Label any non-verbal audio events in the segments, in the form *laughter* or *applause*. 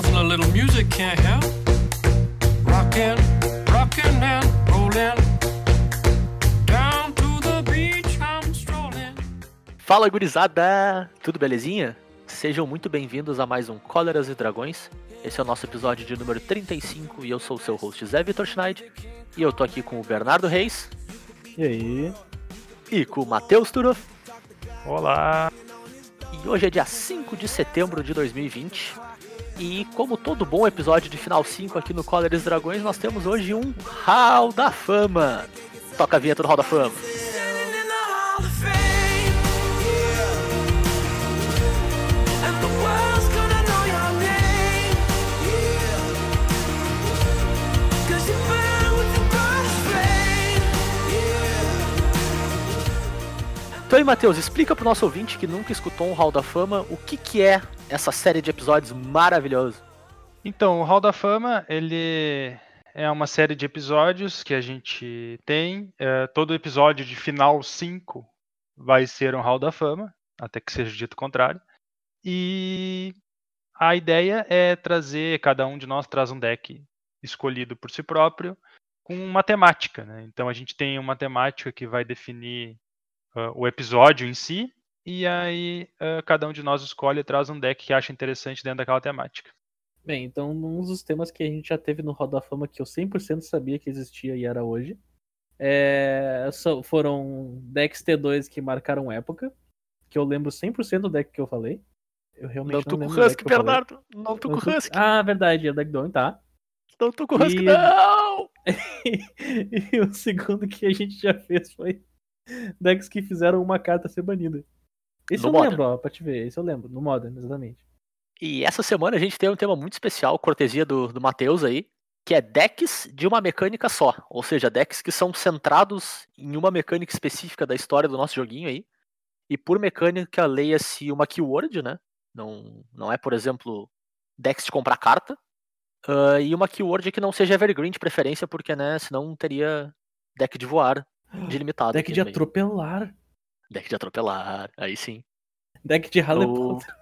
nothing a little music can't help. Rockin', rockin' and rollin'. Down to the beach I'm strolling. Fala gurizada, tudo belezinha? Sejam muito bem-vindos a mais um Cóleras e Dragões. Esse é o nosso episódio de número 35 e eu sou o seu host Zé Vitor Schneid. E eu tô aqui com o Bernardo Reis E aí? e com o Matheus Turoff. Olá! E hoje é dia 5 de setembro de 2020. E como todo bom episódio de Final 5 aqui no Cóleras e Dragões, nós temos hoje um Hall da Fama. Toca a vinheta do Hall da Fama. Então aí, Matheus, explica pro nosso ouvinte que nunca escutou um Hall da Fama o que, que é essa série de episódios maravilhosa. Então, o Hall da Fama, ele é uma série de episódios que a gente tem. É, todo episódio de final 5 vai ser um Hall da Fama, até que seja dito o contrário. E a ideia é trazer, cada um de nós traz um deck escolhido por si próprio, com uma temática. Né? Então a gente tem uma temática que vai definir ah, o episódio em si, e aí ah, cada um de nós escolhe e traz um deck que acha interessante dentro daquela temática. Bem, então um dos temas que a gente já teve no Roda da Fama que eu 100% sabia que existia e era hoje é, foram decks T2 que marcaram época, que eu lembro 100% do deck que eu falei. Eu realmente Não não, tô com lembro do deck Husky. Bernardo. Não tô com Não tô- Husky. Ah, verdade, é o deck Dawn, tá. Não tô com Husky, E- não! *laughs* e o segundo que a gente já fez foi decks que fizeram uma carta ser banida. Esse No eu Modern. lembro, ó, pra te ver. Esse eu lembro, no Modern, exatamente. E essa semana a gente tem um tema muito especial, cortesia do, do Matheus aí, que é decks de uma mecânica só. Ou seja, decks que são centrados em uma mecânica específica da história do nosso joguinho aí. E por mecânica, leia-se uma keyword, né? Não, não é, por exemplo, decks de comprar carta. Ah, e uma keyword que não seja evergreen de preferência, porque, né, senão teria deck de voar de limitado. Deck de meio. atropelar. Deck de atropelar, aí sim. Deck de Harley O- Potter.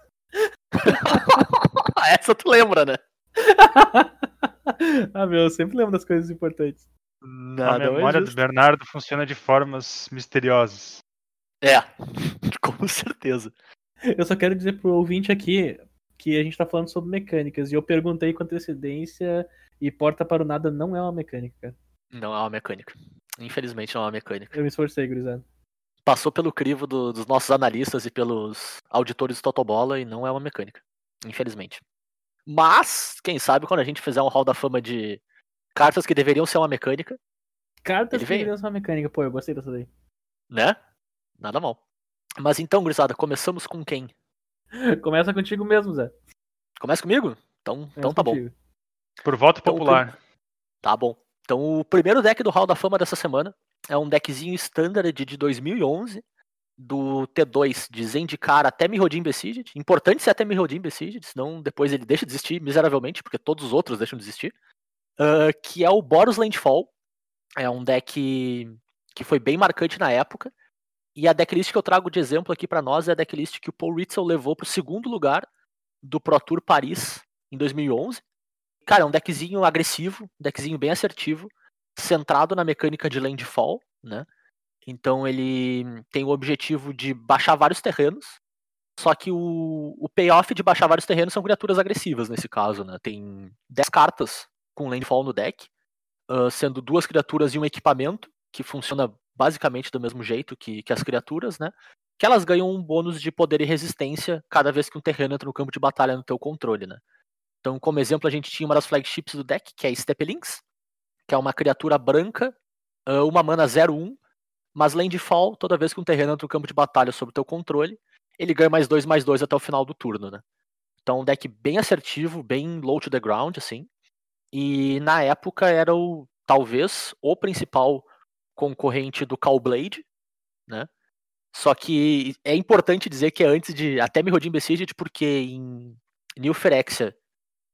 *laughs* Essa tu lembra, né? *laughs* ah, meu, eu sempre lembro das coisas importantes. A memória do justo. Bernardo funciona de formas misteriosas. É, *laughs* com certeza. Eu só quero dizer pro ouvinte aqui que a gente tá falando sobre mecânicas. E eu perguntei com antecedência e porta para o nada não é uma mecânica, cara. Não é uma mecânica. Infelizmente não é uma mecânica. Eu me esforcei, gurizada. Passou pelo crivo do- dos nossos analistas e pelos auditores do Totobola e não é uma mecânica. Infelizmente. Mas, quem sabe quando a gente fizer um hall da fama de cartas que deveriam ser uma mecânica, Cartas que veio. deveriam ser uma mecânica. Pô, eu gostei dessa daí. né? Nada mal. Mas então, gurizada, começamos com quem? *laughs* Começa contigo mesmo, Zé. Começa comigo? Então, então tá bom. contigo. Por voto Então, popular. Tá bom. Então, o primeiro deck do Hall da Fama dessa semana é um deckzinho standard de 2011 do T2 de Zendikar até Mirrodin Besieged. Importante ser até Mirrodin Besieged, senão depois ele deixa de existir miseravelmente, porque todos os outros deixam de existir. Ah, que é o Boros Landfall. É um deck que foi bem marcante na época. E a decklist que eu trago de exemplo aqui pra nós é a decklist que o Paul Ritzel levou pro segundo lugar do Pro Tour Paris em 2011. Cara, é um deckzinho agressivo, um deckzinho bem assertivo, centrado na mecânica de landfall, né? Então ele tem o objetivo de baixar vários terrenos, só que o, o payoff de baixar vários terrenos são criaturas agressivas nesse caso, né? Tem 10 cartas com landfall no deck, ah, sendo duas criaturas e um equipamento, que funciona basicamente do mesmo jeito que, que as criaturas, né? Que elas ganham um bônus de poder e resistência cada vez que um terreno entra no campo de batalha no teu controle, né? Então, como exemplo, a gente tinha uma das flagships do deck, que é Steppelings, que é uma criatura branca, ah, uma mana 0-1, mas Landfall, toda vez que um terreno entra no campo de batalha sob o teu controle, ele ganha mais 2, mais 2 até o final do turno, né? Então, um deck bem assertivo, bem low to the ground, assim. E na época era o, talvez, o principal concorrente do Callblade, né? Só que é importante dizer que é antes de até Mirrodin Besieged, porque em New Phyrexia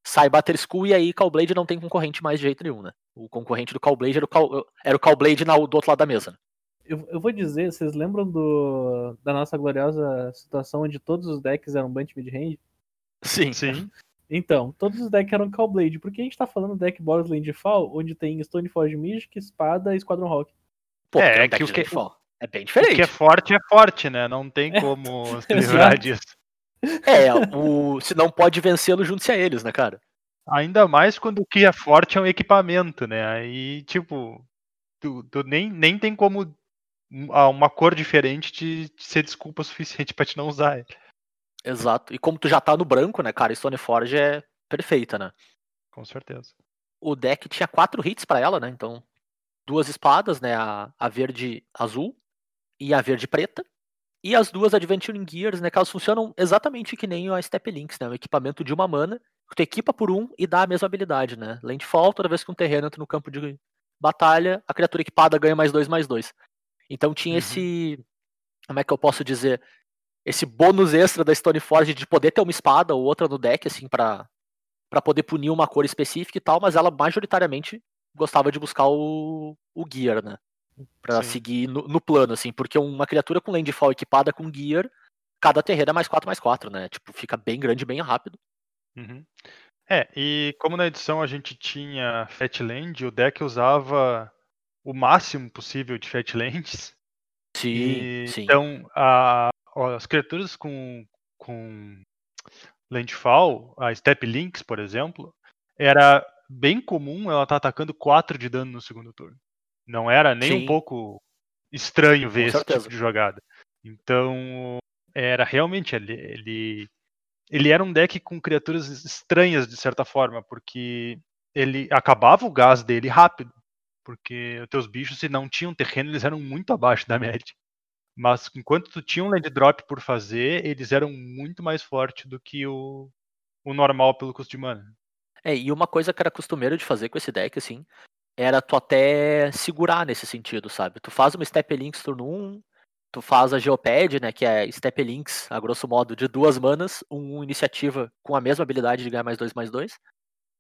sai Batter School e aí Callblade não tem concorrente mais de jeito nenhum, né? O concorrente do Callblade era o, Call, era o Callblade na, do outro lado da mesa. né? Eu, eu vou dizer, vocês lembram do, da nossa gloriosa situação onde todos os decks eram Bunch Mid-Range? Sim. Sim. Então, todos os decks eram Callblade. Porque a gente tá falando deck Boros Landfall, onde tem Stoneforge Mystic, Espada e Squadron Rock. Pô, É, é que o de que- É bem O diferente. que é forte é forte, né? Não tem É. como *laughs* se livrar disso. *laughs* É, o... se não pode vencê-lo, junte-se a eles, né, cara? Ainda mais quando o que é forte é um equipamento, né? Aí, tipo, tu, tu nem, nem tem como um- ah, uma cor diferente te, te ser desculpa suficiente pra te não usar ele. Exato. E como tu já tá no branco, né, cara, Stoneforge é perfeita, né? Com certeza. O deck tinha quatro hits pra ela, né? Então, duas espadas, né? A, a verde azul e a verde preta. E as duas Adventuring Gears, né? Que elas funcionam exatamente que nem a Step Links, né? Um equipamento de uma mana, que tu equipa por um e dá a mesma habilidade, né? Landfall, toda vez que um terreno entra no campo de batalha, a criatura equipada ganha mais dois, mais dois. Então tinha Uhum. esse. Como é que eu posso dizer? Esse bônus extra da Stoneforge de poder ter uma espada ou outra no deck, assim, pra, pra poder punir uma cor específica e tal, mas ela majoritariamente gostava de buscar o, o Gear, né? Pra Sim. seguir no, no plano, assim, porque uma criatura com Landfall equipada com Gear, cada terreno é mais 4 mais 4, né? Tipo, fica bem grande, bem rápido. Uhum. É, e como na edição a gente tinha Fatland, o deck usava o máximo possível de Fatlands. Sim, E, sim. Então, a- as criaturas com, com Landfall, a Step Links, por exemplo, era bem comum ela estar atacando 4 de dano no segundo turno. Não era nem um Sim. pouco estranho ver esse tipo de jogada. Então, era realmente ele, ele ele era um deck com criaturas estranhas de certa forma, porque ele acabava o gás dele rápido, porque os teus bichos se não tinham terreno, eles eram muito abaixo da média. Mas enquanto tu tinha um land drop por fazer, eles eram muito mais fortes do que o, o normal pelo custo de mana. É, e uma coisa que era costumeiro de fazer com esse deck, assim, era tu até segurar nesse sentido, sabe? Tu faz uma Step Links turno 1, tu faz a Geopad, né, que é Step Links, a grosso modo, de duas manas, um iniciativa com a mesma habilidade de ganhar mais dois, mais dois.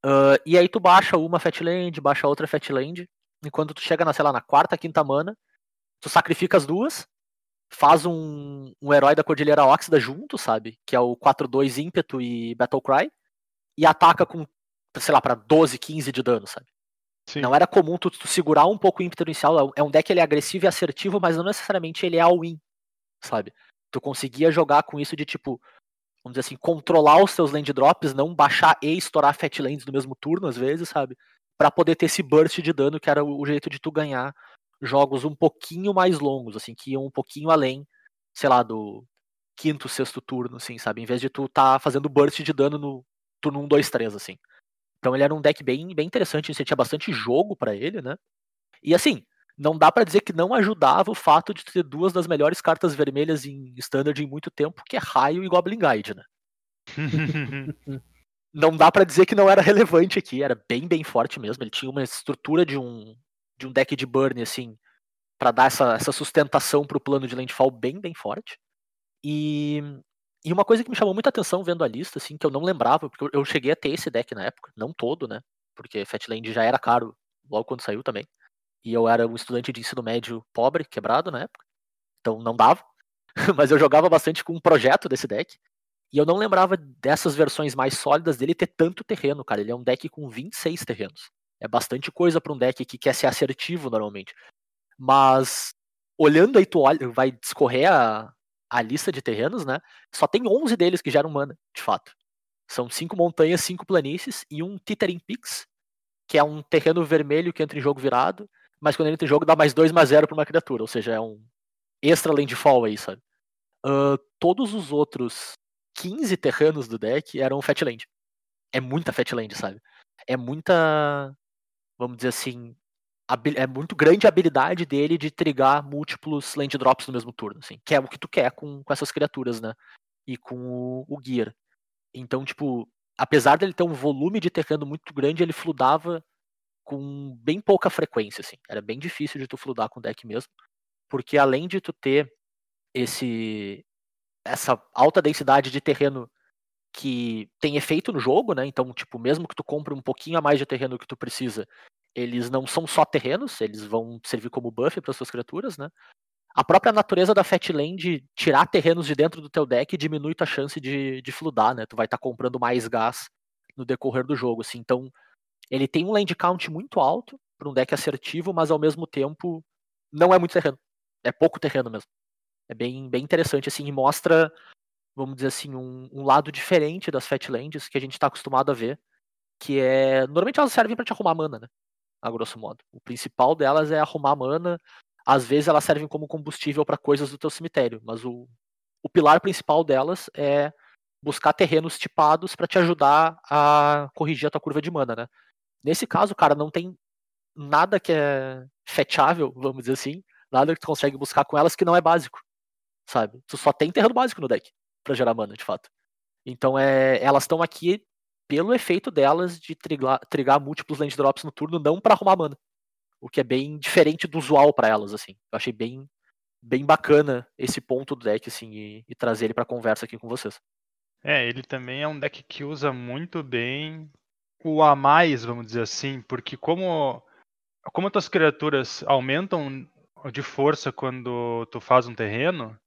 Ah, e aí tu baixa uma Fatland, baixa outra Fatland, e quando tu chega na, sei lá, na quarta, quinta mana, tu sacrifica as duas, faz um, um herói da Cordilheira Óxida junto, sabe? Que é o 4-2 ímpeto e Battle Cry, e ataca com, sei lá, pra 12, 15 de dano, sabe? Sim. Não era comum tu, tu segurar um pouco o ímpeto inicial. é um- É um deck ele é agressivo e assertivo, mas não necessariamente ele é all-in, sabe? Tu conseguia jogar com isso de tipo, vamos dizer assim, controlar os seus land drops, não baixar e estourar fat lands no mesmo turno, às vezes, sabe? Pra poder ter esse burst de dano, que era o jeito de tu ganhar jogos um pouquinho mais longos, assim, que iam um pouquinho além, sei lá, do quinto, sexto turno, assim, sabe? Em vez de tu tá fazendo burst de dano no turno 1, 2, 3, assim. Então ele era um deck bem, bem interessante, você tinha bastante jogo pra ele, né? E assim, não dá pra dizer que não ajudava o fato de ter duas das melhores cartas vermelhas em standard em muito tempo, que é Raio e Goblin Guide, né? *laughs* Não dá pra dizer que não era relevante aqui, era bem, bem forte mesmo. Ele tinha uma estrutura de um de um deck de burn assim, pra dar essa, essa sustentação pro plano de landfall bem, bem forte. E e uma coisa que me chamou muita atenção vendo a lista, assim, que eu não lembrava, porque eu- cheguei a ter esse deck na época, não todo, né? Porque Fatland já era caro logo quando saiu também. E eu era um estudante de ensino médio pobre, quebrado na época. Então não dava. *laughs* Mas eu jogava bastante com um projeto desse deck. E eu não lembrava dessas versões mais sólidas dele ter tanto terreno, cara. Ele é um deck com 26 terrenos. É bastante coisa pra um deck que quer ser assertivo normalmente. Mas olhando aí, tu olha, vai discorrer a, a lista de terrenos, né? Só tem 11 deles que geram mana, de fato. São cinco montanhas, cinco planícies e um Tithering Peaks, que é um terreno vermelho que entra em jogo virado, mas quando ele entra em jogo dá mais 2 mais 0 pra uma criatura, ou seja, é um extra landfall aí, sabe? Ah, todos os outros 15 terrenos do deck eram Fatland. É muita Fatland, sabe? É muita, vamos dizer assim, é muito grande a habilidade dele de trigar múltiplos land drops no mesmo turno, assim, que é o que tu quer com, com essas criaturas, né? E com o, o Gear. Então, tipo, apesar dele ter um volume de terreno muito grande, ele fludava com bem pouca frequência, assim. Era bem difícil de tu fludar com o deck mesmo, porque além de tu ter esse essa alta densidade de terreno que tem efeito no jogo, né? Então, tipo, mesmo que tu compre um pouquinho a mais de terreno que tu precisa, eles não são só terrenos, eles vão servir como buff para suas criaturas, né? A própria natureza da Fatland tirar terrenos de dentro do teu deck diminui tua chance de, de fludar, né? Tu vai estar comprando mais gás no decorrer do jogo, assim. Então, ele tem um land count muito alto para um deck assertivo, mas ao mesmo tempo não é muito terreno. É pouco terreno mesmo. É bem, bem interessante, assim, e mostra, vamos dizer assim, um, um lado diferente das Fatlands que a gente está acostumado a ver, que é... Normalmente elas servem para te arrumar mana, né? A grosso modo. O principal delas é arrumar mana. Às vezes elas servem como combustível para coisas do teu cemitério, mas o, o pilar principal delas é buscar terrenos tipados para te ajudar a corrigir a tua curva de mana, né? Nesse caso, cara, não tem nada que é fetchável, vamos dizer assim, nada que tu consegue buscar com elas que não é básico, sabe? Tu só tem terreno básico no deck para gerar mana, de fato. Então é, elas estão aqui pelo efeito delas de trigar, múltiplos land drops no turno, não para arrumar mana. O que é bem diferente do usual para elas, assim. Eu achei bem, bem bacana esse ponto do deck, assim, e, e trazer ele para conversa aqui com vocês. É, ele também é um deck que usa muito bem o a mais, vamos dizer assim, porque como como as tuas criaturas aumentam de força quando tu faz um terreno,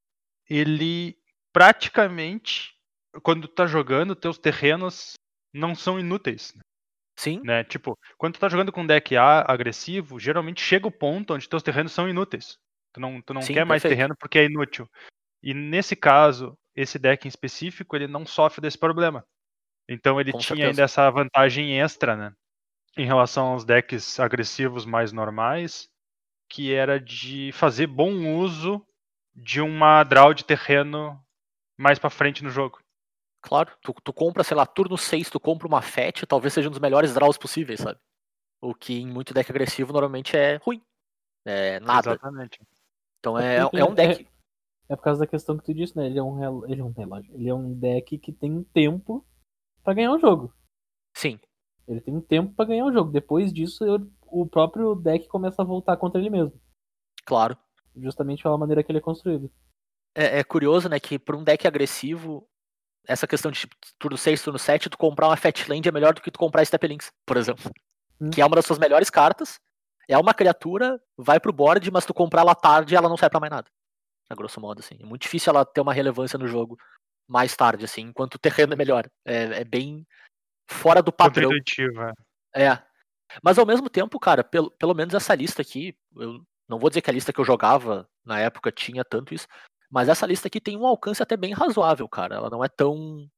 ele praticamente quando tu tá jogando, teus terrenos não são inúteis. Sim. Né? Tipo, quando tu tá jogando com um deck A agressivo, geralmente chega o ponto onde teus terrenos são inúteis. Tu não, tu não Sim, quer mais perfeito. terreno porque é inútil. E nesse caso, esse deck em específico, ele não sofre desse problema. Então ele Com tinha certeza. ainda essa vantagem extra, né? Em relação aos decks agressivos mais normais, que era de fazer bom uso de uma draw de terreno mais pra frente no jogo. Claro, tu, tu compra, sei lá, turno 6, tu compra uma FET, talvez seja um dos melhores draws possíveis, sabe? O que em muito deck agressivo normalmente é ruim. É nada. Exatamente. Então é, porque é um deck. É por causa da questão que tu disse, né? Ele é um, rel- ele é um relógio. Ele é um deck que tem tempo pra ganhar o jogo. Sim, Ele tem tempo pra ganhar o jogo. Depois disso, eu- o próprio deck começa a voltar contra ele mesmo. claro. Justamente pela maneira que ele é construído. É, é curioso, né, que por um deck agressivo, essa questão de tipo, turno 6, turno 7, tu comprar uma Fatland é melhor do que tu comprar Step Links, por exemplo. Hum. Que é uma das suas melhores cartas. É uma criatura, vai pro board, mas tu comprar ela tarde ela não serve pra mais nada. A grosso modo, assim. É muito difícil ela ter uma relevância no jogo mais tarde, assim, enquanto o terreno é melhor. É, é bem fora do padrão. É. É. Mas ao mesmo tempo, cara, pelo, pelo menos essa lista aqui, eu não vou dizer que a lista que eu jogava na época tinha tanto isso, mas essa lista aqui tem um alcance até bem razoável, cara. Ela não é tão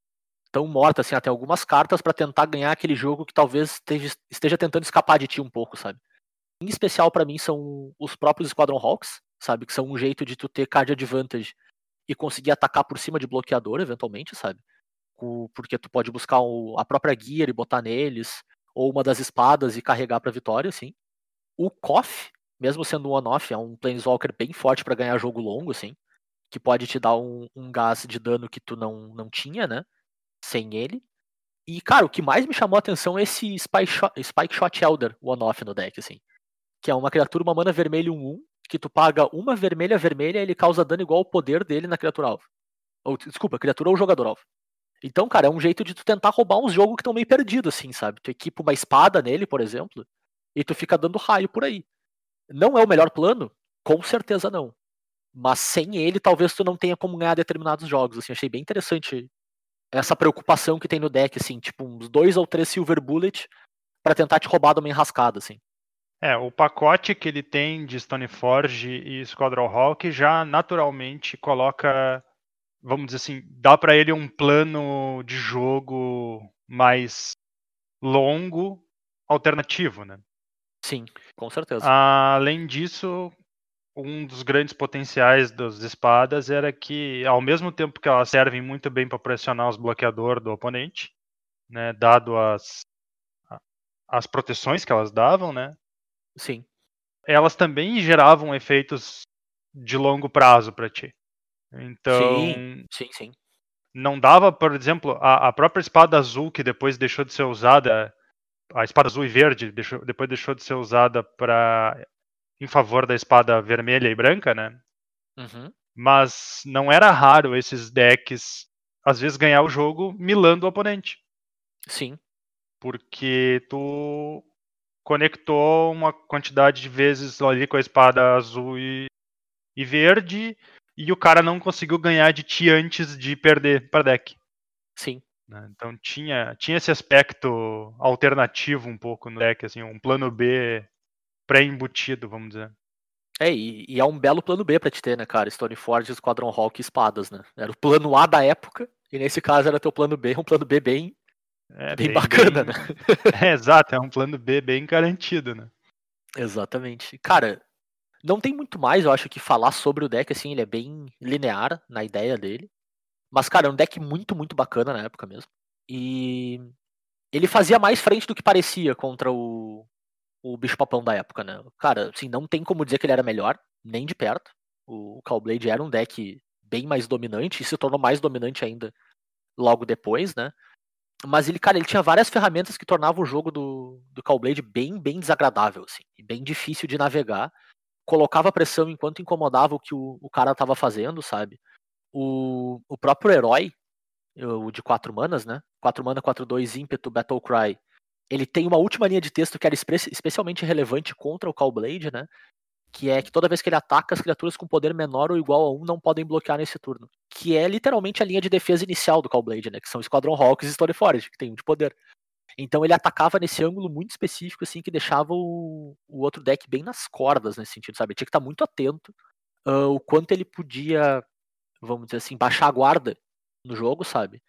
tão morta assim, até algumas cartas pra tentar ganhar aquele jogo que talvez esteja, esteja tentando escapar de ti um pouco, sabe? Em especial pra mim são os próprios Squadron Hawks, sabe, que são um jeito de tu ter card advantage e conseguir atacar por cima de bloqueador eventualmente, sabe? Porque tu pode buscar a própria gear e botar neles, ou uma das espadas e carregar pra vitória, assim. O Koff, mesmo sendo um on-off, é um Planeswalker bem forte pra ganhar jogo longo, assim. Que pode te dar um, um gás de dano que tu não, não tinha, né? Sem ele. E, cara, o que mais me chamou a atenção é esse Spike Shot, Spike Shot Elder on-off no deck, assim. Que é uma criatura, uma mana vermelha 1-1, que tu paga uma vermelha vermelha e ele causa dano igual ao poder dele na criatura alvo. Ou, desculpa, criatura ou jogador alvo. Então, cara, é um jeito de tu tentar roubar uns jogos que estão meio perdidos, assim, sabe? Tu equipa uma espada nele, por exemplo, e tu fica dando raio por aí. Não é o melhor plano? Com certeza não. Mas sem ele, talvez tu não tenha como ganhar determinados jogos, assim. Achei bem interessante essa preocupação que tem no deck, assim, tipo uns dois ou três Silver Bullet pra tentar te roubar de uma enrascada, assim. É, o pacote que ele tem de Stoneforge e Squadron Hawk já naturalmente coloca, vamos dizer assim, dá pra ele um plano de jogo mais longo, alternativo, né? Sim, com certeza. Além disso, um dos grandes potenciais das espadas era que, ao mesmo tempo que elas servem muito bem para pressionar os bloqueadores do oponente, né, dado as, as proteções que elas davam, né, Sim, elas também geravam efeitos de longo prazo para ti. Então, sim, sim. não dava, por exemplo, a, a própria espada azul que depois deixou de ser usada, a espada azul e verde deixou- depois deixou de ser usada para em favor da espada vermelha e branca, né? Uhum. Mas não era raro esses decks às vezes ganhar o jogo milando o oponente, Sim, porque tu conectou uma quantidade de vezes ali com a espada azul e, e verde e o cara não conseguiu ganhar de ti antes de perder para deck. sim. né? Então tinha, tinha esse aspecto alternativo um pouco no deck, assim, um plano B pré-embutido, vamos dizer. É, e, e é um belo plano B pra te ter, né, cara? Stoneforge, Esquadrão Hawk e espadas, né? Era o plano A da época, e nesse caso era teu plano B, um plano B bem, É, bem, bacana, né? *laughs* É, exato, é um plano B bem garantido, né? Exatamente. Cara, não tem muito mais, eu acho, que falar sobre o deck, assim, ele é bem linear na ideia dele. Mas, cara, é um deck muito, muito bacana na época mesmo. E ele fazia mais frente do que parecia contra o, o bicho papão da época, né? Cara, assim, não tem como dizer que ele era melhor, nem de perto. O Callblade era um deck bem mais dominante e se tornou mais dominante ainda logo depois, né? Mas ele, cara, ele tinha várias ferramentas que tornavam o jogo do, do Callblade bem, bem desagradável, assim, e bem difícil de navegar. Colocava pressão enquanto incomodava o que o, o cara tava fazendo, sabe? O, o próprio herói, o de 4 manas, né? 4 mana, 4, 2, ímpeto, Battle Cry. Ele tem uma última linha de texto que era espe- especialmente relevante contra o Callblade, né? Que é que toda vez que ele ataca, as criaturas com poder menor ou igual a 1 não podem bloquear nesse turno. Que é literalmente a linha de defesa inicial do Callblade, né? Que são Esquadrão Hawks e Stoneforge, que tem um de poder. Então ele atacava nesse ângulo muito específico, assim, que deixava o, o outro deck bem nas cordas nesse sentido, sabe? Tinha que estar muito atento ah, o quanto ele podia, vamos dizer assim, baixar a guarda no jogo, sabe?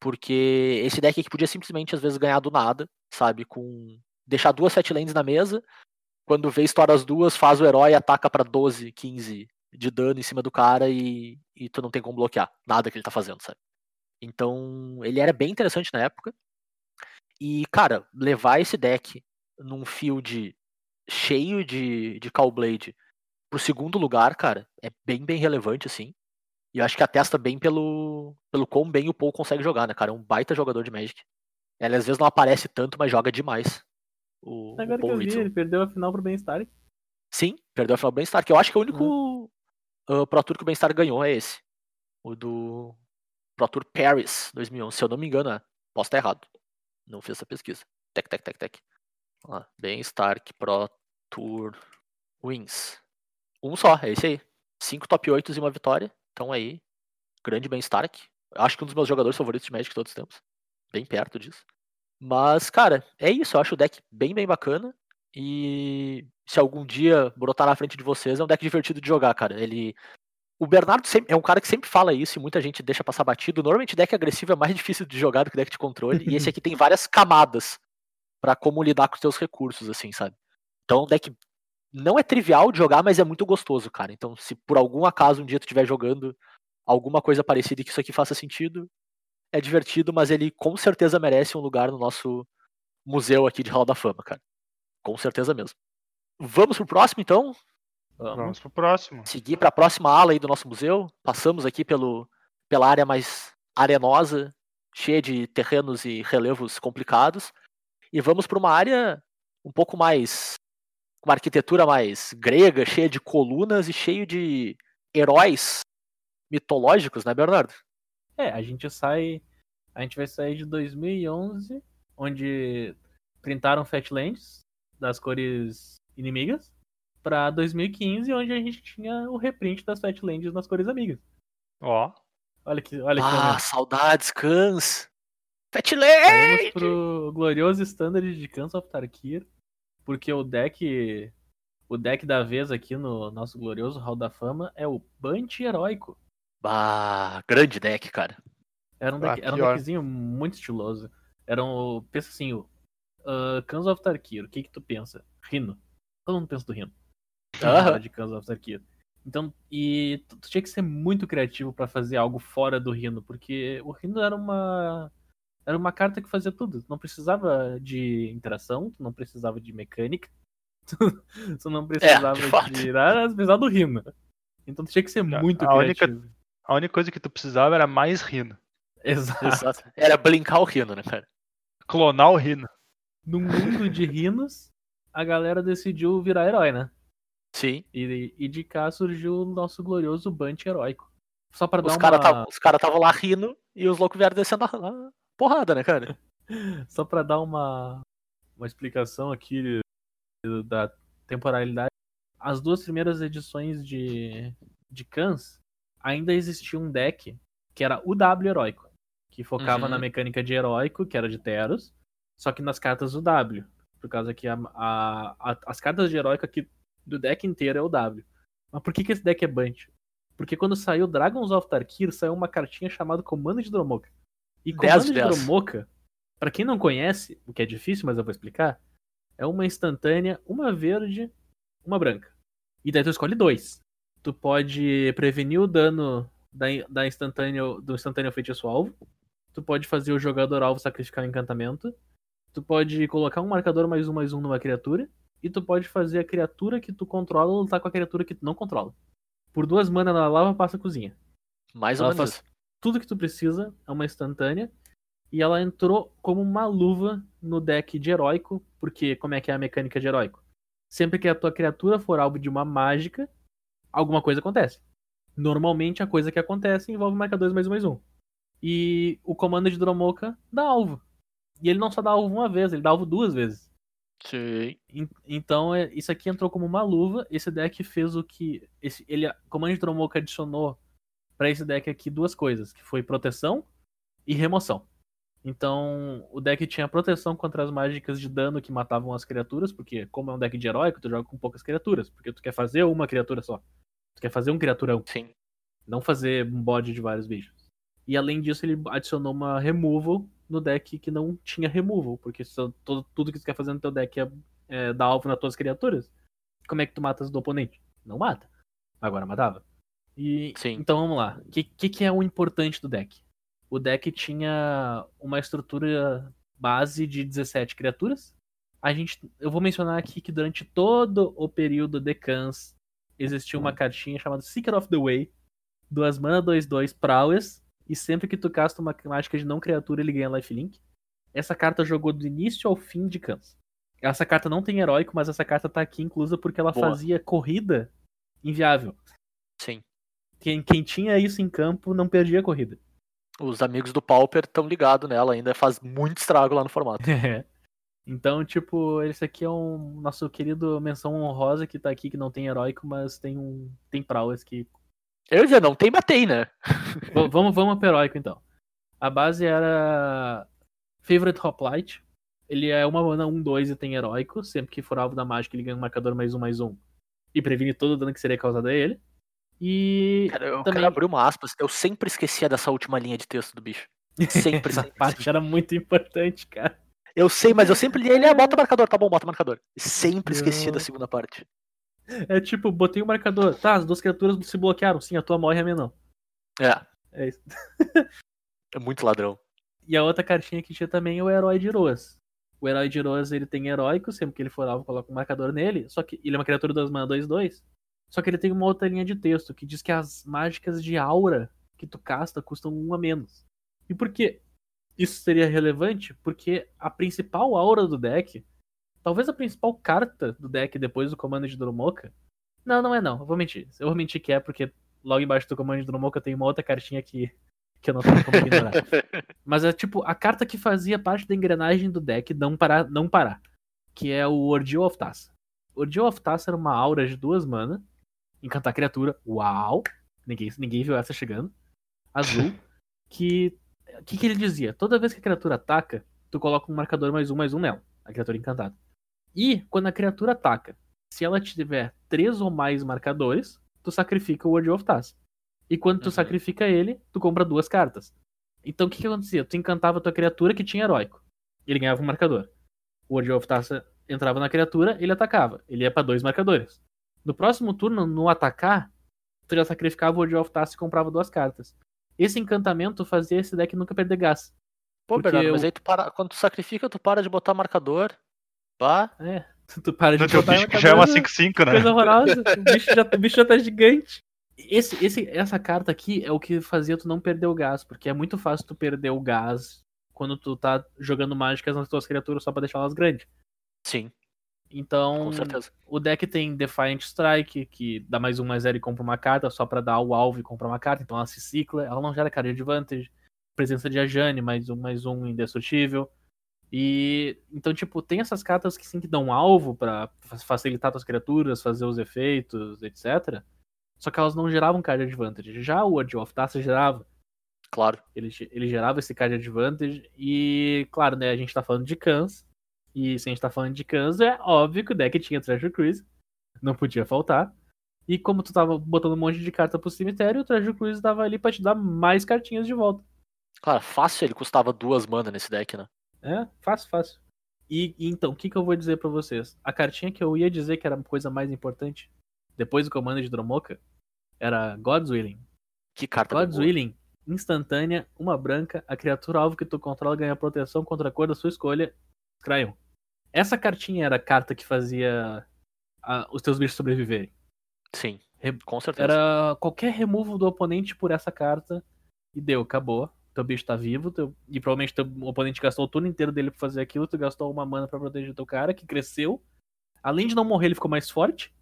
Porque esse deck aqui podia simplesmente, às vezes, ganhar do nada, sabe? Com. Deixar duas set lands na mesa. Quando vê estoura as duas, faz o herói, ataca pra 12, 15 de dano em cima do cara e, e tu não tem como bloquear nada que ele tá fazendo, sabe? Então, ele era bem interessante na época. E, cara, levar esse deck num field cheio de, de Callblade pro segundo lugar, cara, é bem, bem relevante, assim. E eu acho que atesta bem pelo, pelo quão bem o Paul consegue jogar, né, cara? É um baita jogador de Magic. Ele às vezes não aparece tanto, mas joga demais. O, o Agora que Paul eu vi, ele perdeu a final pro Bem-Estar. Sim, perdeu a final do Bem-Estar, que eu acho que é o único uh, Pro Tour que o Bem-Estar ganhou é esse. O do Pro Tour Paris 2011, se eu não me engano, é. Posso estar errado. Não fiz essa pesquisa. Tec, tec, tec, tec. Vamos lá. Bem-Estar Pro Tour Wins. Um só, é esse aí. Cinco top 8 e uma vitória. Então aí, grande Bem-Estar. Acho que um dos meus jogadores favoritos de Magic de todos os tempos. Bem perto disso. Mas, cara, é isso. Eu acho o deck bem, bem bacana. E se algum dia brotar na frente de vocês, é um deck divertido de jogar, cara. Ele. O Bernardo sempre- é um cara que sempre fala isso e muita gente deixa passar batido. Normalmente deck agressivo é mais *laughs* difícil de jogar do que deck de controle. e esse aqui tem várias camadas pra como lidar com os seus recursos, assim, sabe? Então um deck não é trivial de jogar, mas é muito gostoso, cara. Então, se por algum acaso um dia tu estiver jogando alguma coisa parecida e que isso aqui faça sentido, é divertido, mas ele com certeza merece um lugar no nosso museu aqui de Hall da Fama, cara. Com certeza mesmo. Vamos pro próximo, então? Vamos pro próximo. Seguir para a próxima ala aí do nosso museu. Passamos aqui pelo, pela área mais arenosa, cheia de terrenos e relevos complicados. E vamos para uma área um pouco mais. com uma arquitetura mais grega, cheia de colunas e cheio de heróis mitológicos, né, Bernardo? É, a gente sai. A gente vai sair de 2011, onde printaram Fatlands das cores inimigas, pra 2015, onde a gente tinha o reprint das Fatlands nas cores amigas. Ó, Olha que, olha que Ah, momento. saudades! Fatland! Saímos pro glorioso standard de Cans of Tarkir, porque o deck. O deck da vez aqui no nosso glorioso Hall da Fama é o Bunch Heróico. Bah, grande deck, cara. Era um, Ah, deck, era um deckzinho muito estiloso. Era um. Pensa assim, o uh, Cans of Tarkir, o que que tu pensa? Rino. Todo mundo pensa do Rino. Hora de Cans of Tarkir. Então, e tu, tu tinha que ser muito criativo pra fazer algo fora do Rino, porque o Rino era uma. Era uma carta que fazia tudo. Tu não precisava de interação, tu não precisava de mecânica, *laughs* tu, tu não precisava fato. de nada, precisava do Rino. Então tu tinha que ser A- muito a única- criativo. A única coisa que tu precisava era mais rino. Exato. Exato. Era brincar o Rino, né, cara? Clonar o rino. no mundo de rinos, a galera decidiu virar herói, né? Sim. E, e de cá surgiu o nosso glorioso Bunch heróico. Só pra dar Os uma... caras estavam lá rindo e os loucos vieram descendo a, a porrada, né, cara? *laughs* Só pra dar uma, uma explicação aqui da temporalidade. As duas primeiras edições de, de Cans ainda existia um deck que era o W heróico. que focava Uhum. na mecânica de heróico, que era de Teros, só que nas cartas do W. Por causa que a, a- a- as cartas de heróico aqui do deck inteiro é o W. Mas por que, que esse deck é Bunch? Porque quando saiu Dragons of Tarkir, saiu uma cartinha chamada Comando de Dromoka. E Comando de. Dromoka, pra quem não conhece, o que é difícil, mas eu vou explicar, é uma instantânea, uma verde, uma branca. E daí tu escolhe dois. Tu pode prevenir o dano da, da instantânea, do instantâneo feitiço alvo. Tu pode fazer o jogador alvo sacrificar um encantamento. Tu pode colocar um marcador mais um mais um numa criatura. E tu pode fazer a criatura que tu controla lutar com a criatura que tu não controla. Por duas mana na lava, passa a cozinha. Mais ou Ela menos faz-. Tudo que tu precisa é uma instantânea. E ela entrou como uma luva no deck de heróico. Porque como é que é a mecânica de heróico? Sempre que a tua criatura for alvo de uma mágica, alguma coisa acontece. Normalmente a coisa que acontece envolve marcadores mais um mais um. E o comando de Dromoka dá alvo. E ele não só dá alvo uma vez, ele dá alvo duas vezes. Sim. En- Então, é- isso aqui entrou como uma luva. Esse deck fez o que. Esse, ele, Comando de Dromoka adicionou pra esse deck aqui duas coisas: que foi proteção e remoção. Então, o deck tinha proteção contra as mágicas de dano que matavam as criaturas, porque, como é um deck de heróico, tu joga com poucas criaturas, porque tu quer fazer uma criatura só. Tu quer fazer um criaturão, Sim. não fazer um bode de vários bichos. E além disso, ele adicionou uma removal no deck que não tinha removal, porque todo, tudo que tu quer fazer no teu deck é, é dar alvo nas tuas criaturas. Como é que tu matas do oponente? Não mata. Agora matava. E, Sim. Então vamos lá. O que, que, que é o importante do deck? O deck tinha uma estrutura base de 17 criaturas. A gente, eu vou mencionar aqui que durante todo o período de Cans existia uma cartinha chamada Seeker of the Way, duas mana 2-2 Prowess, e sempre que tu casta uma mágica de não criatura ele ganha lifelink. Essa carta jogou do início ao fim de Cans. Essa carta não tem heróico, mas essa carta tá aqui inclusa porque ela Boa. fazia corrida inviável. Sim. Quem, quem tinha isso em campo não perdia a corrida. Os amigos do Pauper estão ligados nela ainda, faz muito estrago lá no formato. *laughs* então, tipo, esse aqui é um nosso querido menção honrosa que tá aqui, que não tem heróico, mas tem um. tem prowess que. Eu ia dizer, não tem, batei, né? *laughs* Vamos, vamos pro heróico então. A base era. Favorite Hoplite. Ele é uma mana 1-2 e tem heróico. Sempre que for alvo da mágica, ele ganha um marcador mais um mais um. E previne todo o dano que seria causado a ele. E. Cara, eu Também- abrir uma aspas. Eu sempre esquecia dessa última linha de texto do bicho. Sempre, Essa parte era muito importante, cara. Eu sei, mas eu sempre li ele, ah, bota marcador, tá bom, bota marcador. Sempre esquecia da segunda parte. É tipo, botei o marcador. Tá, as duas criaturas se bloquearam. Sim, a tua morre a minha não. É, É isso. é muito ladrão. E a outra cartinha que tinha também é o Herói de Iroas. O Herói de Iroas, ele tem heróico, sempre que ele for alvo, coloca um marcador nele. Só que ele é uma criatura 2 mana 2-2. Só que ele tem uma outra linha de texto que diz que as mágicas de aura que tu casta custam um a menos. E por que isso seria relevante? Porque a principal aura do deck, talvez a principal carta do deck depois do comando de Dromoka. Não, não é não. Eu vou mentir. Eu vou mentir que é porque logo embaixo do comando de Dromoka tem uma outra cartinha que, *laughs* que eu não tenho como ignorar. *laughs* Mas é tipo a carta que fazia parte da engrenagem do deck não parar, não parar. Que é o Ordeal of Taça. Ordeal of Taça era uma aura de duas mana. Encantar criatura. Uau! Ninguém, ninguém viu essa chegando. Azul. *laughs* Que. O que, que ele dizia? Toda vez que a criatura ataca, tu coloca um marcador mais um mais um nela. A criatura encantada. E quando a criatura ataca, se ela tiver três ou mais marcadores, tu sacrifica o Ordeal of Taça. E quando tu Uhum. sacrifica ele, tu compra duas cartas. Então o que, que acontecia? Tu encantava a tua criatura que tinha heróico. Ele ganhava um marcador. O Ordeal of Taça entrava na criatura, ele atacava. Ele ia pra dois marcadores. No próximo turno, no atacar, tu já sacrificava o Ordeal of Taça e comprava duas cartas. Esse encantamento fazia esse deck nunca perder gás. Pô, Porque Bernardo, mas eu- aí tu para, quando tu sacrifica, tu para de botar marcador. Pá. É, *laughs* tu para de teu botar bicho que já é uma marcador, 5-5, né? Coisa horrorosa. *laughs* O bicho já, o bicho já tá gigante. Esse, esse, essa carta aqui é o que fazia tu não perder o gás, porque é muito fácil tu perder o gás quando tu tá jogando mágicas nas tuas criaturas só pra deixar elas grandes. Sim, Então, o deck tem Defiant Strike, que dá mais um mais zero e compra uma carta, só pra dar o alvo e comprar uma carta, então ela se cicla, ela não gera card advantage. Presença de Ajane, mais um mais um indestrutível. E então, tipo, tem essas cartas que sim que dão alvo pra fa- facilitar tuas criaturas, fazer os efeitos, etc. Só que elas não geravam card advantage. Já o World of Taça gerava. Claro. Ele, ele gerava esse card advantage. E, claro, né, a gente tá falando de Cans. E se a gente tá falando de Cans, é óbvio que o deck tinha Treasure Cruise. Não podia faltar. E como tu tava botando um monte de carta pro cemitério, o Treasure Cruise tava ali pra te dar mais cartinhas de volta. Claro, fácil ele custava duas mana nesse deck, né? É, fácil, fácil. E, e então, o que, que eu vou dizer pra vocês? A cartinha que eu ia dizer que era a coisa mais importante, depois do comando de Dromoka, era God's Willing. Que carta God's. Willing, instantânea, uma branca, a criatura alvo que tu controla ganha proteção contra a cor da sua escolha. Cryon. Essa cartinha era a carta que fazia a- os teus bichos sobreviverem. Sim, Re- com certeza. Era qualquer removal do oponente por essa carta e deu, acabou. Teu bicho tá vivo, teu- e provavelmente teu oponente gastou o turno inteiro dele pra fazer aquilo, tu gastou uma mana pra proteger teu cara, que cresceu. Além de não morrer, ele ficou mais forte.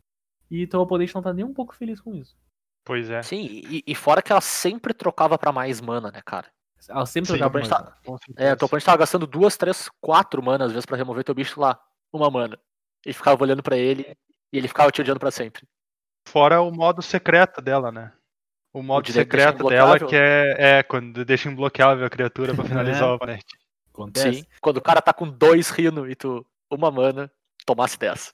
E teu oponente não tá nem um pouco feliz com isso. Pois é. Sim, e, e fora que ela sempre trocava pra mais mana, né, cara? Ela sempre Sim, jogava tá- É, certeza. teu oponente tava gastando duas, três, quatro mana às vezes pra remover teu bicho lá. Uma mana. Ele ficava olhando pra ele e ele ficava te odiando pra sempre. Fora o modo secreto dela, né? O modo deixar secreto dela que é, é quando deixa imbloqueável a criatura pra *laughs* finalizar É. o oponente. Acontece. Sim. Quando o cara tá com dois rino e tu uma mana, tomasse dessa.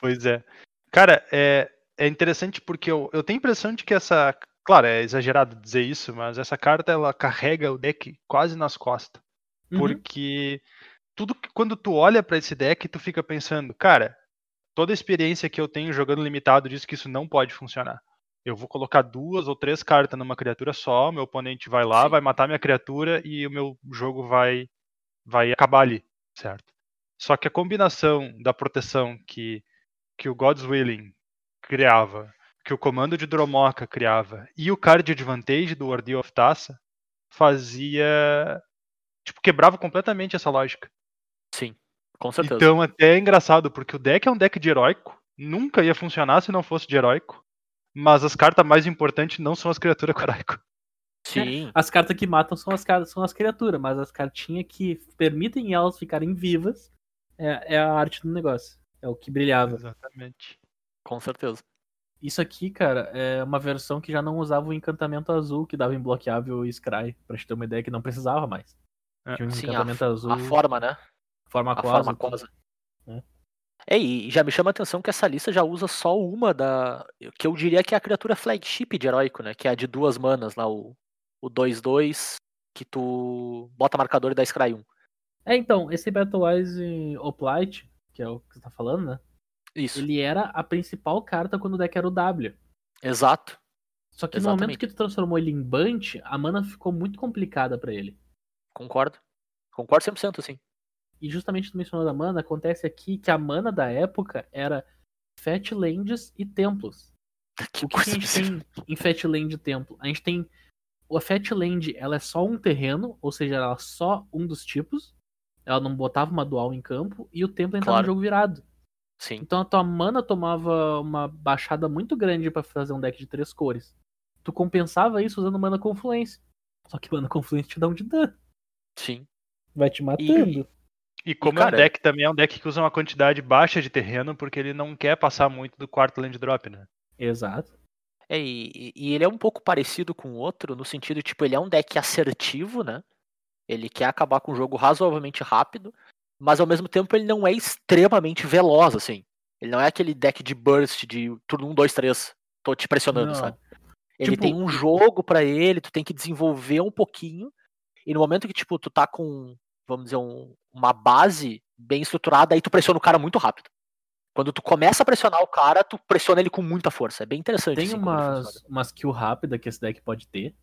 Pois é. Cara, é, é interessante porque eu, eu tenho a impressão de que essa. Claro, é exagerado dizer isso, mas essa carta ela carrega o deck quase nas costas. Uhum. Porque tudo que, quando tu olha pra esse deck, tu fica pensando, cara, toda a experiência que eu tenho jogando limitado diz que isso não pode funcionar. Eu vou colocar duas ou três cartas numa criatura só, meu oponente vai lá, Sim. vai matar minha criatura e o meu jogo vai vai acabar ali, certo? Só que a combinação da proteção que que o God's Willing criava, que o comando de Dromoka criava e o card advantage do Ordeal of Tassa fazia tipo quebrava completamente essa lógica. Sim, com certeza. Então até é engraçado, porque o deck é um deck de heróico, nunca ia funcionar se não fosse de heróico, mas as cartas mais importantes não são as criaturas *laughs* com heróico. Sim, As cartas que matam são as, são as criaturas, mas as cartinhas que permitem elas ficarem vivas é, é a arte do negócio. É o que brilhava. Exatamente. com certeza. Isso aqui, cara, é uma versão que já não usava o encantamento azul que dava imbloqueável e Scry. Pra te ter uma ideia que não precisava mais. É. Tinha um Sim, encantamento azul, A forma, né? forma A aquosa. forma né? É, e já me chama a atenção que essa lista já usa só uma da. Que eu diria que é a criatura flagship de heróico, né? Que é a de duas manas lá, o o 2-2, que tu bota marcador e dá Scry 1. É, então, esse Battlewise Oplite, que é o que você tá falando, né? Isso. Ele era a principal carta quando o deck era o W. Exato. Só que no momento Exatamente. que tu transformou ele em Bunch, a mana ficou muito complicada pra ele. Concordo. Concordo 100%, assim. E justamente tu mencionou da mana, acontece aqui que a mana da época era Fatlands e Templos. *laughs* Que O que, que a gente tem em Fatland e Templo? A gente tem. A Fatland, ela é só um terreno, ou seja, ela é só um dos tipos. Ela não botava uma dual em campo, e o templo entrava Claro. no jogo virado. Sim, Então a tua mana tomava uma baixada muito grande pra fazer um deck de três cores. Tu compensava isso usando mana confluência. Só que mana confluência te dá um de dano. sim. Vai te matando. E como cara, é um deck também é um deck que usa uma quantidade baixa de terreno, porque ele não quer passar muito do quarto land drop, né? Exato. É, e, e- e ele é um pouco parecido com o outro, no sentido, tipo, ele é um deck assertivo, né? Ele quer acabar com o jogo razoavelmente rápido, mas ao mesmo tempo ele não é extremamente veloz, assim. Ele não é aquele deck de burst de turno 1, 2, 3, tô te pressionando, Não. sabe? Ele Tipo- tem um jogo pra ele, tu tem que desenvolver um pouquinho, e no momento que, tipo, tu tá com, vamos dizer, um- uma base bem estruturada, aí tu pressiona o cara muito rápido. Quando tu começa a pressionar o cara, tu pressiona ele com muita força. É bem interessante. Tem assim, umas, umas kill rápida que esse deck pode ter.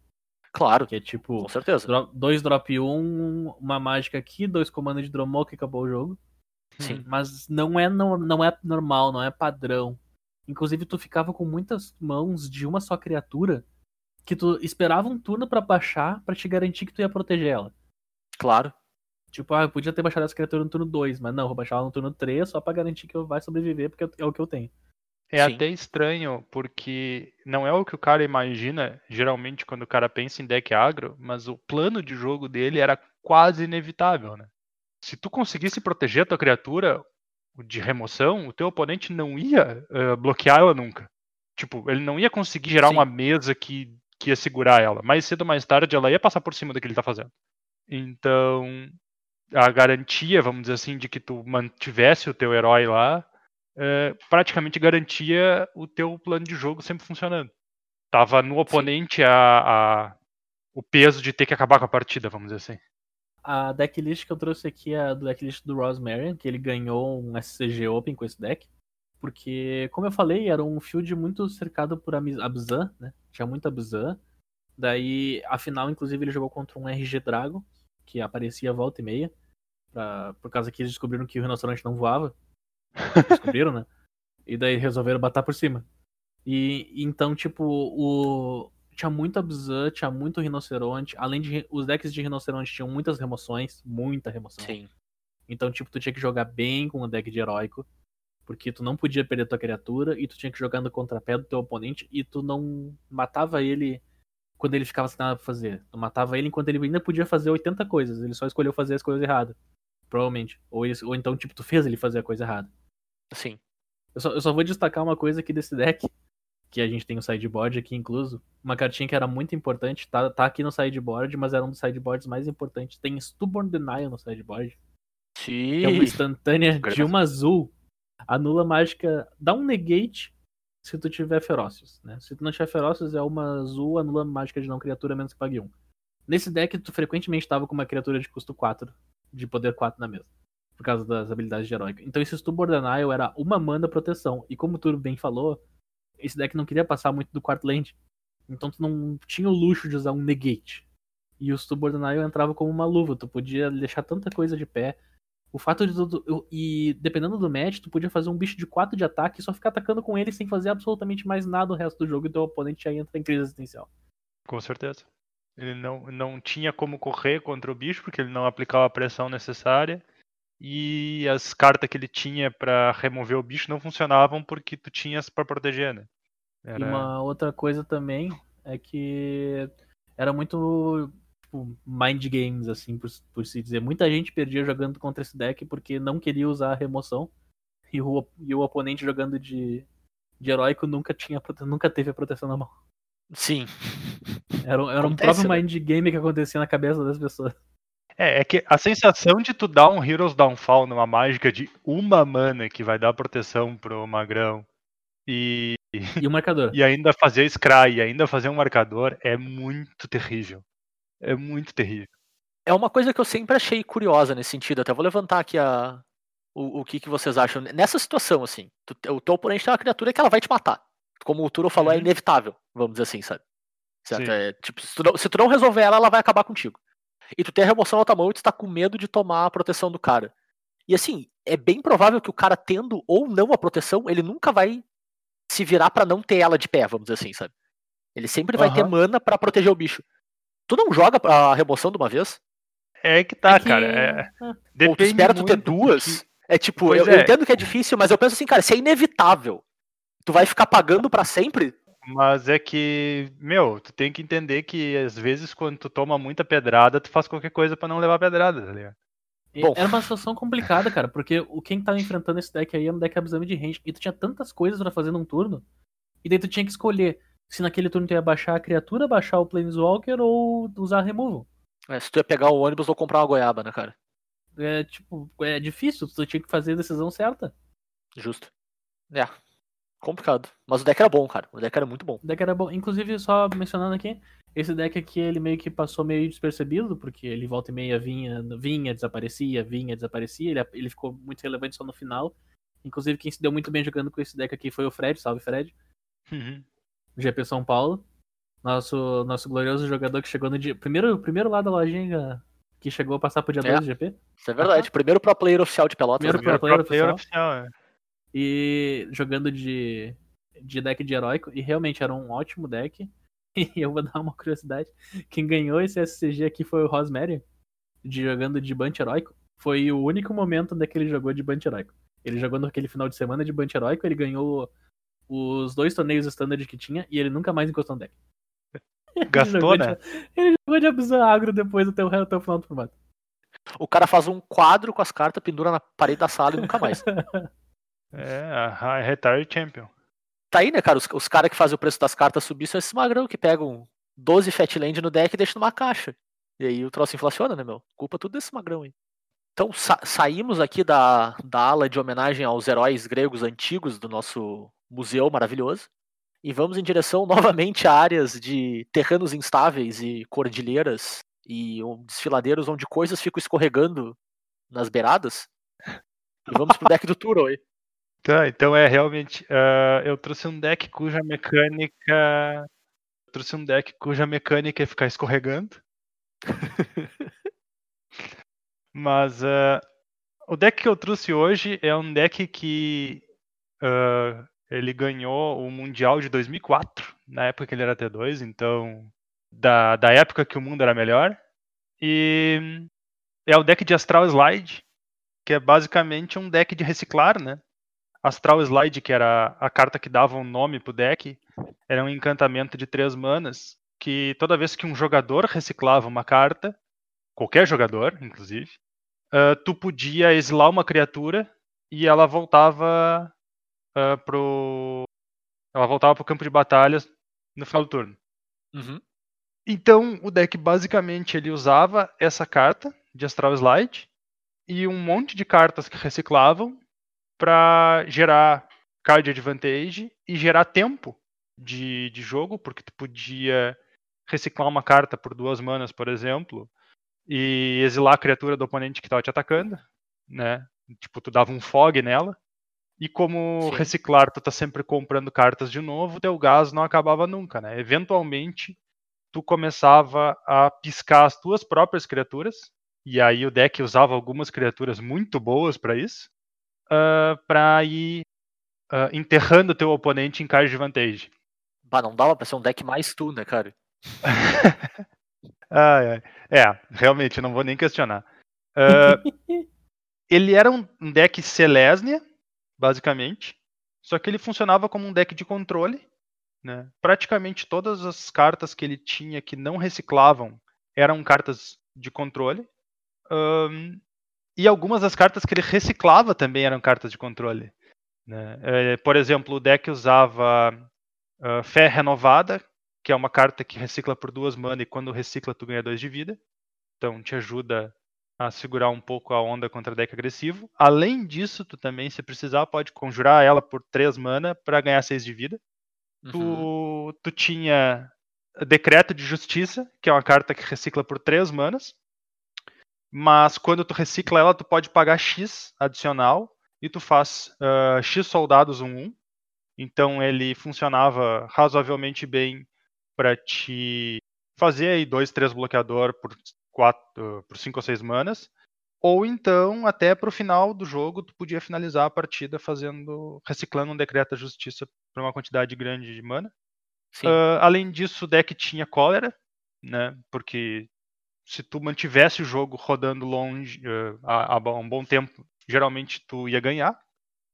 Claro, Que é tipo. com certeza. dro- Dois drop 1, um, uma mágica aqui, dois comandos de Dromoka e acabou o jogo. Sim. Mas não é, não, não é normal, não é padrão. Inclusive, tu ficava com muitas mãos de uma só criatura que tu esperava um turno pra baixar pra te garantir que tu ia proteger ela. Claro. Tipo, ah, eu podia ter baixado essa criatura no turno 2, mas não, vou baixar ela no turno 3 só pra garantir que eu vai sobreviver, porque é o que eu tenho. É Sim. até estranho, porque não é o que o cara imagina, geralmente, quando o cara pensa em deck agro, mas o plano de jogo dele era quase inevitável, né? Se tu conseguisse proteger a tua criatura de remoção, o teu oponente não ia eh, bloquear ela nunca. Tipo, ele não ia conseguir gerar Sim. uma mesa que, que ia segurar ela. Mais cedo ou mais tarde ela ia passar por cima do que ele tá fazendo. Então, a garantia, vamos dizer assim, de que tu mantivesse o teu herói lá, é, praticamente garantia o teu plano de jogo sempre funcionando. Tava no oponente a, a, o peso de ter que acabar com a partida, vamos dizer assim. A decklist que eu trouxe aqui é a decklist do Rosemary, que ele ganhou um SCG Open com esse deck. Porque, como eu falei, era um field muito cercado por Abzan, né? Tinha muito Abzan. Daí, afinal, inclusive, ele jogou contra um RG Dragon, que aparecia volta e meia. Pra, por causa que eles descobriram que o rinoceronte não voava. Descobriram, né? E daí resolveram bater por cima. E então, tipo, o. Tinha muito Abzan, tinha muito rinoceronte. Além de. Os decks de rinoceronte tinham muitas remoções. Muita remoção. Sim. Então, tipo, tu tinha que jogar bem com o deck de heróico. Porque tu não podia perder tua criatura e tu tinha que jogar no contrapé do teu oponente e tu não matava ele quando ele ficava sem nada pra fazer. Tu matava ele enquanto ele ainda podia fazer 80 coisas. Ele só escolheu fazer as coisas erradas. Provavelmente. Ou, ele, ou então, tipo, tu fez ele fazer a coisa errada. Sim. Eu só, eu só vou destacar uma coisa aqui desse deck, que a gente tem o sideboard aqui incluso. Uma cartinha que era muito importante, tá, tá aqui no sideboard, mas era um dos sideboards mais importantes. Tem Stubborn Denial no sideboard. Sim. É uma instantânea de uma azul. Anula mágica. Dá um negate se tu tiver Ferocious, né? Se tu não tiver Ferocious, é uma azul, anula mágica de não criatura, menos que pague um. Nesse deck, tu frequentemente tava com uma criatura de custo 4, de poder 4 na mesa por causa das habilidades de heróica. Então esse Stubborn Denial era uma mana proteção. E como tu bem falou, esse deck não queria passar muito do quarto land. Então tu não tinha o luxo de usar um negate. E o Stubborn Denial entrava como uma luva. Tu podia deixar tanta coisa de pé. O fato de tudo. E dependendo do match, tu podia fazer um bicho de 4 de ataque e só ficar atacando com ele sem fazer absolutamente mais nada o resto do jogo e teu oponente já entra em crise existencial. Com certeza. Ele não, não tinha como correr contra o bicho, porque ele não aplicava a pressão necessária e as cartas que ele tinha para remover o bicho não funcionavam porque tu tinhas para proteger, né? Era... E uma outra coisa também é que era muito tipo, mind games, assim, por, por se dizer. Muita gente perdia jogando contra esse deck porque não queria usar a remoção e o, e o oponente jogando de, de heróico nunca, tinha, nunca teve a proteção na mão. Sim. Era, era um próprio né? mind game que acontecia na cabeça das pessoas. É, é que a sensação de tu dar um Heroes Downfall numa mágica de uma mana que vai dar proteção pro magrão e. E o marcador. *laughs* e ainda fazer Scry e ainda fazer um marcador é muito terrível. É muito terrível. É uma coisa que eu sempre achei curiosa nesse sentido. Até vou levantar aqui a, o, o que, que vocês acham. Nessa situação, assim, tu, o teu oponente tem uma criatura que ela vai te matar. Como o Turo falou, é uhum. é inevitável, vamos dizer assim, sabe? Certo? É, tipo, se tu, não, se tu não resolver ela, ela vai acabar contigo e tu tem a remoção na tua mão e tu tá com medo de tomar a proteção do cara. E assim, é bem provável que o cara tendo ou não a proteção, ele nunca vai se virar para não ter ela de pé, vamos dizer assim, sabe? Ele sempre vai uhum. ter mana para proteger o bicho. Tu não joga a remoção de uma vez? É que tá, é que... cara. É... Ou tu espera tu ter duas? É tipo, eu, é. eu, entendo que é difícil, mas eu penso assim, cara, se é inevitável, tu vai ficar pagando para sempre? Mas é que, meu, tu tem que entender que às vezes quando tu toma muita pedrada, tu faz qualquer coisa para não levar pedrada, tá ligado? Bom. Era uma situação complicada, cara, porque o quem tava enfrentando esse deck aí era um deck abusando de range, e tu tinha tantas coisas para fazer num turno, e daí tu tinha que escolher se naquele turno tu ia baixar a criatura, baixar o Planeswalker ou usar removal. É, se tu ia pegar o ônibus ou comprar uma goiaba, né, cara? É, tipo, é difícil, tu tinha que fazer a decisão certa. Justo. É, complicado. Mas o deck era bom, cara. O deck era muito bom. O deck era bom. Inclusive, só mencionando aqui, esse deck aqui ele meio que passou meio despercebido, porque ele volta e meia vinha, vinha, desaparecia, vinha, desaparecia. Ele, ele ficou muito relevante só no final. Inclusive, quem se deu muito bem jogando com esse deck aqui foi o Fred, salve Fred. Uhum. GP São Paulo. Nosso, nosso glorioso jogador que chegou no dia. Primeiro, primeiro lá da lojinha que chegou a passar pro dia 2 é, do GP. Isso é verdade. Ah. Primeiro pro player oficial de Pelotas. Primeiro pro player, pro player oficial. oficial é e jogando de, de deck de heróico, e realmente era um ótimo deck. *laughs* E eu vou dar uma curiosidade: quem ganhou esse SCG aqui foi o Rosemary, de jogando de Bunch heróico. Foi o único momento onde ele jogou de Bunch heróico. Ele jogou naquele final de semana de Bunch heróico, ele ganhou os dois torneios standard que tinha e ele nunca mais encostou no deck. *laughs* Gastou, ele né? De, ele jogou de Abusar Agro depois até o, até o final do formato. O cara faz um quadro com as cartas, pendura na parede da sala e nunca mais. *laughs* É, a Retire Champion. Tá aí, né, cara? Os, os caras que fazem o preço das cartas subir são esses magrão que pegam 12 Fatland no deck e deixa numa caixa. E aí o troço inflaciona, né, meu? Culpa tudo desse magrão aí. Então sa saímos aqui da, da ala de homenagem aos heróis gregos antigos do nosso museu maravilhoso e vamos em direção *laughs* novamente a áreas de terrenos instáveis e cordilheiras e um, desfiladeiros onde coisas ficam escorregando nas beiradas. E vamos pro deck do Turo aí. Tá, então é realmente. Uh, eu trouxe um deck cuja mecânica. Eu trouxe um deck cuja mecânica é ficar escorregando. *laughs* Mas uh, o deck que eu trouxe hoje é um deck que uh, ele ganhou o Mundial de 2004, na época que ele era T2, então da, da época que o mundo era melhor. E é o deck de Astral Slide, que é basicamente um deck de reciclar, né? Astral Slide, que era a carta que dava um nome pro deck, era um encantamento de três manas, que toda vez que um jogador reciclava uma carta, qualquer jogador, inclusive, uh, tu podia exilar uma criatura e ela voltava uh, pro. Ela voltava pro campo de batalha no final do turno. Uhum. Então o deck basicamente ele usava essa carta de Astral Slide e um monte de cartas que reciclavam para gerar card advantage e gerar tempo de, de jogo, porque tu podia reciclar uma carta por duas manas, por exemplo, e exilar a criatura do oponente que estava te atacando, né? Tipo, tu dava um fog nela. E como Sim. reciclar, tu tá sempre comprando cartas de novo, teu gás não acabava nunca, né? Eventualmente, tu começava a piscar as tuas próprias criaturas, e aí o deck usava algumas criaturas muito boas para isso, uh, para ir uh, enterrando teu oponente em card de vantagem. Bah, não dava pra ser um deck mais tu, né, cara? *laughs* Ai, ai. É, realmente, não vou nem questionar. Uh, *laughs* ele era um um deck Selesnia, basicamente, só que ele funcionava como um deck de controle. Né? Praticamente todas as cartas que ele tinha que não reciclavam eram cartas de controle. Ahn, e algumas das cartas que ele reciclava também eram cartas de controle. né? Eh, por exemplo, o deck usava ah, Fé Renovada, que é uma carta que recicla por duas mana e quando recicla tu ganha dois de vida. Então te ajuda a segurar um pouco a onda contra deck agressivo. Além disso, tu também, se precisar, pode conjurar ela por três mana para ganhar seis de vida. Uhum. Tu, tu tinha Decreto de Justiça, que é uma carta que recicla por três manas. Mas quando tu recicla ela, tu pode pagar X adicional e tu faz ah, X soldados 1-1. Então ele funcionava razoavelmente bem para te fazer aí dois, três bloqueador por quatro, por cinco ou seis manas. Ou então, até pro final do jogo, tu podia finalizar a partida fazendo. reciclando um decreto da justiça para uma quantidade grande de mana. Ah, além disso, o deck tinha cólera, né? Porque se tu mantivesse o jogo rodando longe ah, há, um bom tempo, geralmente tu ia ganhar.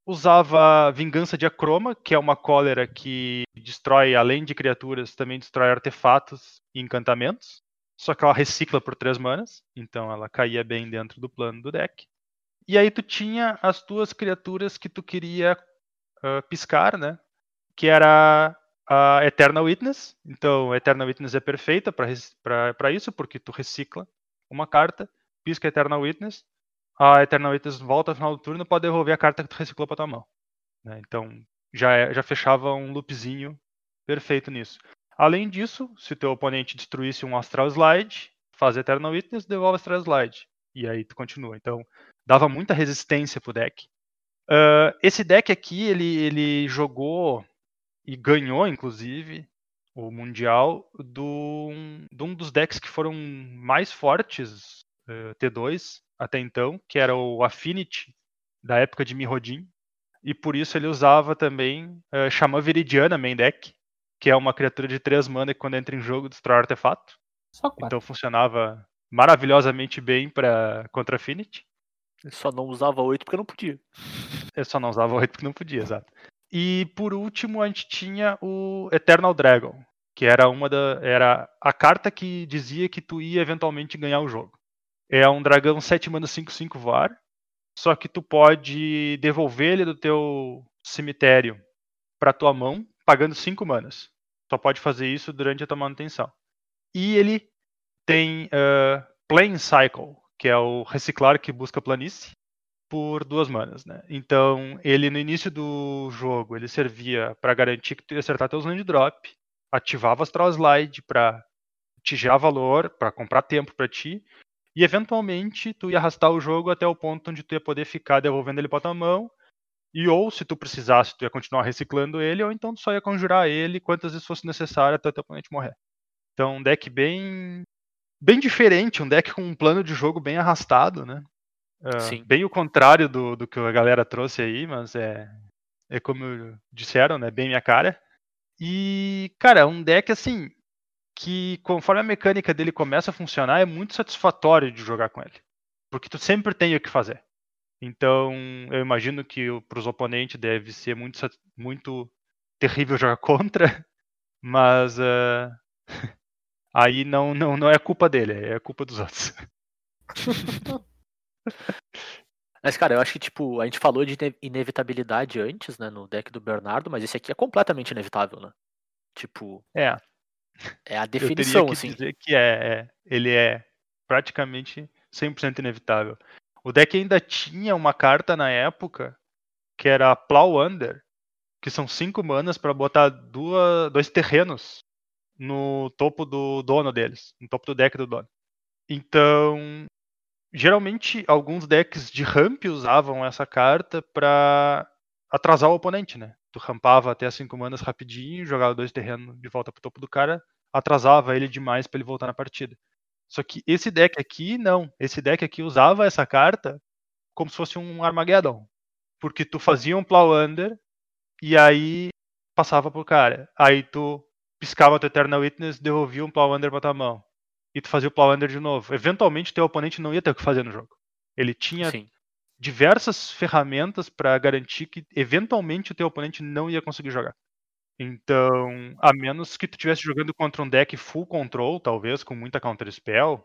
Usava Vingança de Acroma, que é uma cólera que destrói, além de criaturas, também destrói artefatos e encantamentos. Só que ela recicla por três manas, então ela caía bem dentro do plano do deck. E aí tu tinha as tuas criaturas que tu queria ah, piscar, né? Que era a Eternal Witness. Então, Eternal Witness é perfeita para isso, porque tu recicla uma carta, pisca Eternal Witness, a Eternal Witness volta no final do turno pode devolver a carta que tu reciclou para tua mão. né? Então, já, é- já fechava um loopzinho perfeito nisso. Além disso, se o teu oponente destruísse um Astral Slide, faz Eternal Witness, devolve Astral Slide. E aí tu continua. Então, dava muita resistência pro deck. Ah, esse deck aqui, ele, ele jogou e ganhou, inclusive, o Mundial do, de um dos decks que foram mais fortes eh, T2 até então, que era o Affinity, da época de Mirrodin. E por isso ele usava também uh, Xamã Viridiana main deck, que é uma criatura de 3 mana que quando entra em jogo destrói artefato. Então funcionava maravilhosamente bem para contra Affinity. Eu só não usava 8 porque não podia. Eu só não usava 8 porque não podia, exato. E por último a gente tinha o Eternal Dragon, que era uma da era a carta que dizia que tu ia eventualmente ganhar o jogo. É um dragão 7 mana 5 5 voar, só que tu pode devolver ele do teu cemitério para tua mão pagando 5 manas. Só pode fazer isso durante a tua manutenção. E ele tem uh, Plane Cycle, que é o reciclar que busca planície, por duas manas, né? Então, ele no início do jogo, ele servia para garantir que tu ia acertar teus land drop, ativava Astral Slide para te gerar valor, para comprar tempo para ti, e eventualmente tu ia arrastar o jogo até o ponto onde tu ia poder ficar devolvendo ele para tua mão, e ou se tu precisasse, tu ia continuar reciclando ele, ou então tu só ia conjurar ele quantas vezes fosse necessário até o teu oponente morrer. Então, um deck bem bem diferente, um deck com um plano de jogo bem arrastado, né? Uh, bem o contrário do, do que a galera trouxe aí, mas é, é como disseram, né? Bem minha cara. E, cara, um deck assim que conforme a mecânica dele começa a funcionar, é muito satisfatório de jogar com ele. Porque tu sempre tem o que fazer. Então, eu imagino que para os oponentes deve ser muito, muito terrível *laughs* jogar contra, mas uh, *laughs* aí não, não, não é culpa dele, é culpa dos outros. *laughs* Mas, cara, eu acho que, tipo, a gente falou de inevitabilidade antes, né, no deck do Bernardo, mas esse aqui é completamente inevitável, né? Tipo. É. É a definição, eu teria que assim. dizer que é, é, ele é praticamente 100% inevitável. O deck ainda tinha uma carta na época que era Plow Under, que são cinco manas para botar duas, dois terrenos no topo do dono deles, no topo do deck do dono. Então, geralmente alguns decks de ramp usavam essa carta para atrasar o oponente, né? Tu rampava até as 5 manas rapidinho, jogava dois terrenos de volta pro topo do cara, atrasava ele demais para ele voltar na partida. Só que esse deck aqui, não. Esse deck aqui usava essa carta como se fosse um Armageddon. Porque tu fazia um Plow Under e aí passava pro cara. Aí tu piscava teu Eternal Witness, devolvia um Plow Under pra tua mão e tu fazia o Plow Under de novo. Eventualmente teu oponente não ia ter o que fazer no jogo. Ele tinha Sim. diversas ferramentas para garantir que eventualmente o teu oponente não ia conseguir jogar. Então, a menos que tu estivesse jogando contra um deck full control, talvez, com muita counter spell,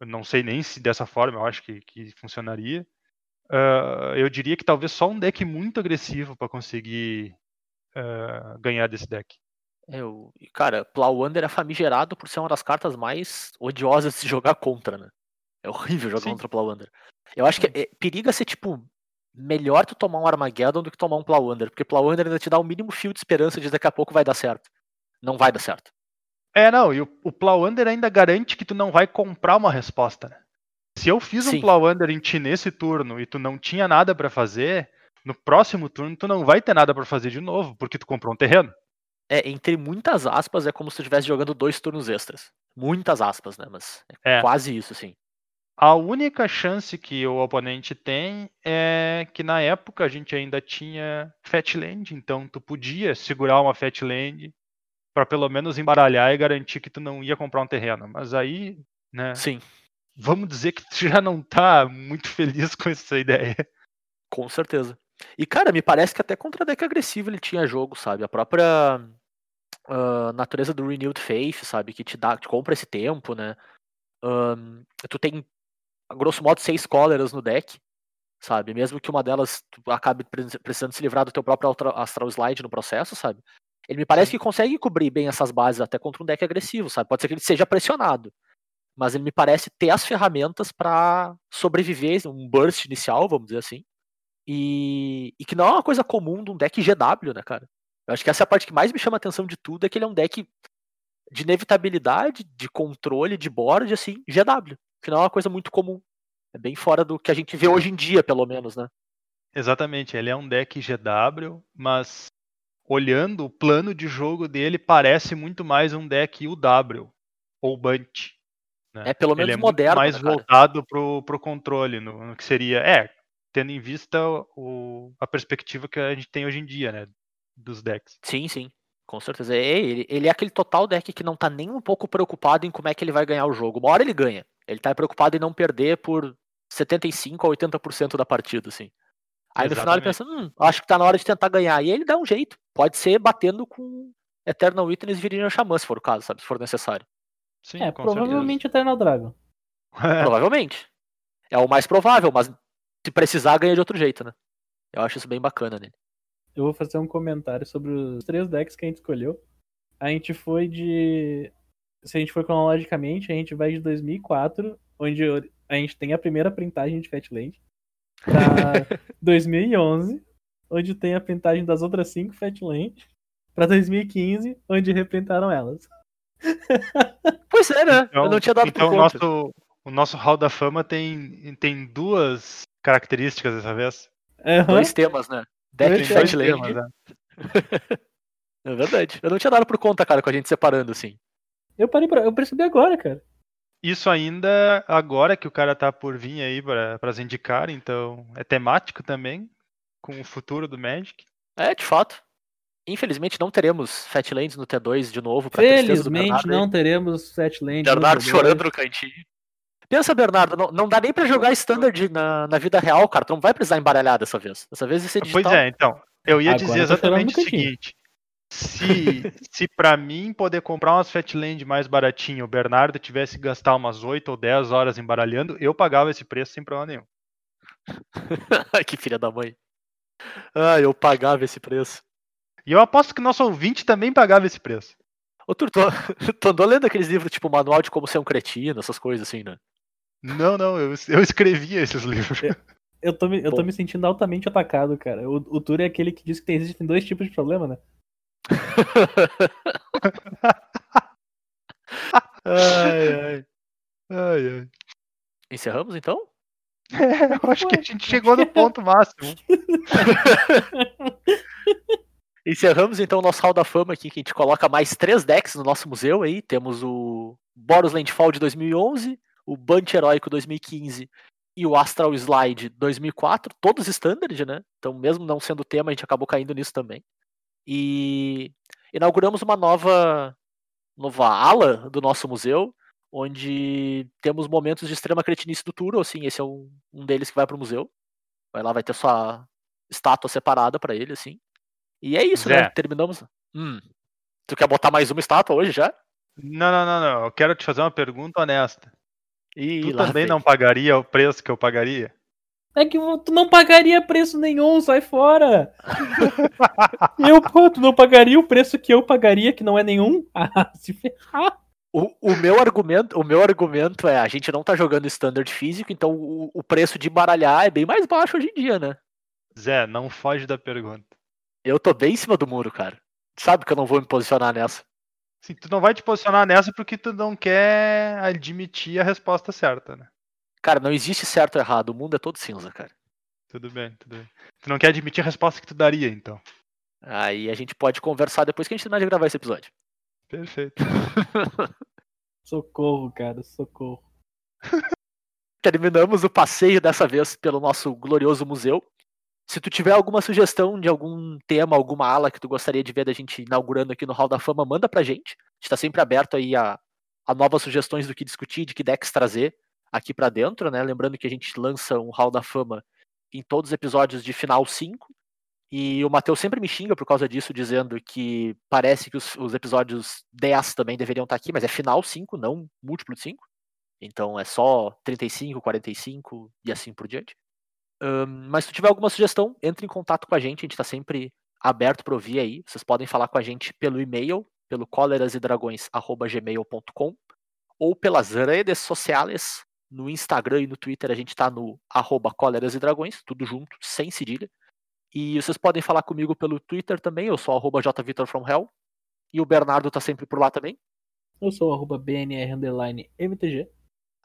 eu não sei nem se dessa forma eu acho que, que funcionaria. Uh, eu diria que talvez só um deck muito agressivo para conseguir uh, ganhar desse deck. Eu, cara, Plowunder é famigerado por ser uma das cartas mais odiosas de se jogar contra, né? É horrível jogar Sim. contra Plowunder. Eu acho que é, periga ser, tipo, melhor tu tomar um Armageddon do que tomar um Plowunder, porque Plowunder ainda te dá o mínimo fio de esperança de daqui a pouco vai dar certo. Não vai dar certo. É, não, e o, o Plowunder ainda garante que tu não vai comprar uma resposta, né? Se eu fiz Sim. um Plowunder em ti nesse turno e tu não tinha nada para fazer, no próximo turno tu não vai ter nada para fazer de novo, porque tu comprou um terreno é, entre muitas aspas, é como se tu estivesse jogando dois turnos extras. Muitas aspas, né? Mas é, é. quase isso, sim. A única chance que o oponente tem é que na época a gente ainda tinha Fatland, então tu podia segurar uma Fatland para pelo menos embaralhar e garantir que tu não ia comprar um terreno. Mas aí, né? Sim. Vamos dizer que tu já não tá muito feliz com essa ideia. Com certeza. E, cara, me parece que até contra deck agressivo ele tinha jogo, sabe? A própria uh, natureza do Renewed Faith, sabe? Que te dá, te compra esse tempo, né? Um, tu tem, a grosso modo, seis cóleras no deck, sabe? Mesmo que uma delas acabe precisando se livrar do teu próprio Astral Slide no processo, sabe? Ele me parece Sim. que consegue cobrir bem essas bases até contra um deck agressivo, sabe? Pode ser que ele seja pressionado, mas ele me parece ter as ferramentas para sobreviver um burst inicial, vamos dizer assim, e, e que não é uma coisa comum de um deck GW, né, cara? Eu acho que essa é a parte que mais me chama a atenção de tudo, é que ele é um deck de inevitabilidade, de controle, de board, assim, GW. Que não é uma coisa muito comum. É bem fora do que a gente vê hoje em dia, pelo menos, né? Exatamente, ele é um deck GW, mas olhando o plano de jogo dele, parece muito mais um deck UW ou Bunt. Né? É pelo menos ele é moderno. mais né, voltado pro, pro controle, no, no, que seria. É, tendo em vista o, a perspectiva que a gente tem hoje em dia, né? Dos decks. Sim, sim. Com certeza. É, ele, ele é aquele total deck que não tá nem um pouco preocupado em como é que ele vai ganhar o jogo. Uma hora ele ganha. Ele tá preocupado em não perder por 75 a 80% da partida, assim. Aí Exatamente. no final ele pensa, hum, acho que tá na hora de tentar ganhar. E ele dá um jeito. Pode ser batendo com Eternal Witness e Virginia Xamã, se for o caso, sabe? Se for necessário. Sim, é, provavelmente certeza. Eternal Dragon. *laughs* *laughs* provavelmente. É o mais provável, mas se precisar, ganha de outro jeito, né? Eu acho isso bem bacana nele. Eu vou fazer um comentário sobre os três decks que a gente escolheu. A gente foi de se a gente for cronologicamente, a gente vai de 2004, onde a gente tem a primeira printagem de Fatland, pra *laughs* 2011, onde tem a printagem das outras cinco Fatland, pra 2015, onde reprintaram elas. *laughs* Pois é, né? eu não tinha dado então por o conta. nosso, o nosso Hall da Fama tem, tem duas características dessa vez. Aham. Dois temas, né? Deck Dois de temas, né? *laughs* É verdade. Eu não tinha dado por conta, cara, com a gente separando, assim. Eu parei pra. Eu percebi agora, cara. Isso ainda agora que o cara tá por vir aí para as indicar, então é temático também com o futuro do Magic. É, de fato. Infelizmente não teremos Fatlands no T2 de novo, pra Felizmente não teremos Fatland. no Bernardo T2. chorando no cantinho. Pensa, Bernardo, não, não dá nem pra jogar Standard na, na vida real, cara. Tu não vai precisar embaralhar dessa vez. Dessa vez vai ser digital. Pois é, então. Eu ia Agora dizer tô exatamente o seguinte. Se, se para mim poder comprar umas Fatland mais baratinho, o Bernardo tivesse que gastar umas 8 ou 10 horas embaralhando, eu pagava esse preço sem problema nenhum. *laughs* que filha da mãe. Ah, eu pagava esse preço. E eu aposto que nosso ouvinte também pagava esse preço. Ô, tu, tu, *laughs* tu andou lendo aqueles livros, tipo, manual de como ser um cretino, essas coisas assim, né? Não, não, eu, eu escrevia esses livros. Eu tô, me, eu tô me sentindo altamente atacado, cara. O, o é aquele que diz que tem, existem dois tipos de problema, né? *laughs* Ai, ai. Ai, ai. Encerramos, então? É, eu acho que a gente chegou no ponto máximo. *laughs* Encerramos então o nosso Hall da Fama aqui, que a gente coloca mais três decks no nosso museu aí. Temos o Boros Landfall de 2011, o Bunch Heróico 2015 e o Astral Slide 2004, todos standard, né? Então, mesmo não sendo tema, a gente acabou caindo nisso também. E inauguramos uma nova, nova ala do nosso museu, onde temos momentos de extrema cretinice do Turo, assim, esse é um, um deles que vai pro museu. Vai lá, vai ter sua estátua separada pra ele, assim. E é isso, Zé. né? Terminamos. Hum. Tu quer botar mais uma estátua hoje já? Não, não, não, não. Eu quero te fazer uma pergunta honesta. E Tu lá também vem. não pagaria o preço que eu pagaria? É que tu não pagaria preço nenhum, sai fora! *laughs* eu, pô, tu não pagaria o preço que eu pagaria, que não é nenhum? *laughs* Ah, se ferrar! O, o meu argumento, o meu argumento é, a gente não tá jogando standard físico, então o, o preço de baralhar é bem mais baixo hoje em dia, né? Zé, não foge da pergunta. Eu tô bem em cima do muro, cara. Sabe que eu não vou me posicionar nessa. Sim, tu não vai te posicionar nessa porque tu não quer admitir a resposta certa, né? Cara, não existe certo ou errado, o mundo é todo cinza, cara. Tudo bem, tudo bem. Tu não quer admitir a resposta que tu daria, então. Aí a gente pode conversar depois que a gente terminar de gravar esse episódio. Perfeito. *laughs* Socorro, cara, socorro. *laughs* Terminamos o passeio dessa vez pelo nosso glorioso museu. Se tu tiver alguma sugestão de algum tema, alguma ala que tu gostaria de ver da gente inaugurando aqui no Hall da Fama, manda pra gente. A gente tá sempre aberto aí a, a novas sugestões do que discutir, de que decks trazer aqui pra dentro, né? Lembrando que a gente lança um Hall da Fama em todos os episódios de final 5. E o Matheus sempre me xinga por causa disso, dizendo que parece que os, os episódios 10 também deveriam estar aqui, mas é final 5, não múltiplo de 5. Então é só 35, 45 e assim por diante. Ahn, mas se tiver alguma sugestão, entre em contato com a gente, a gente está sempre aberto para ouvir aí. Vocês podem falar com a gente pelo e-mail, pelo colerasedragões.gmail.com ou pelas redes sociais, no Instagram e no Twitter a gente está no arroba Cóleras e Dragões, tudo junto, sem cedilha. E vocês podem falar comigo pelo Twitter também, eu sou arroba jvitorfromhell. E o Bernardo tá sempre por lá também. Eu sou arroba BNR underline MTG.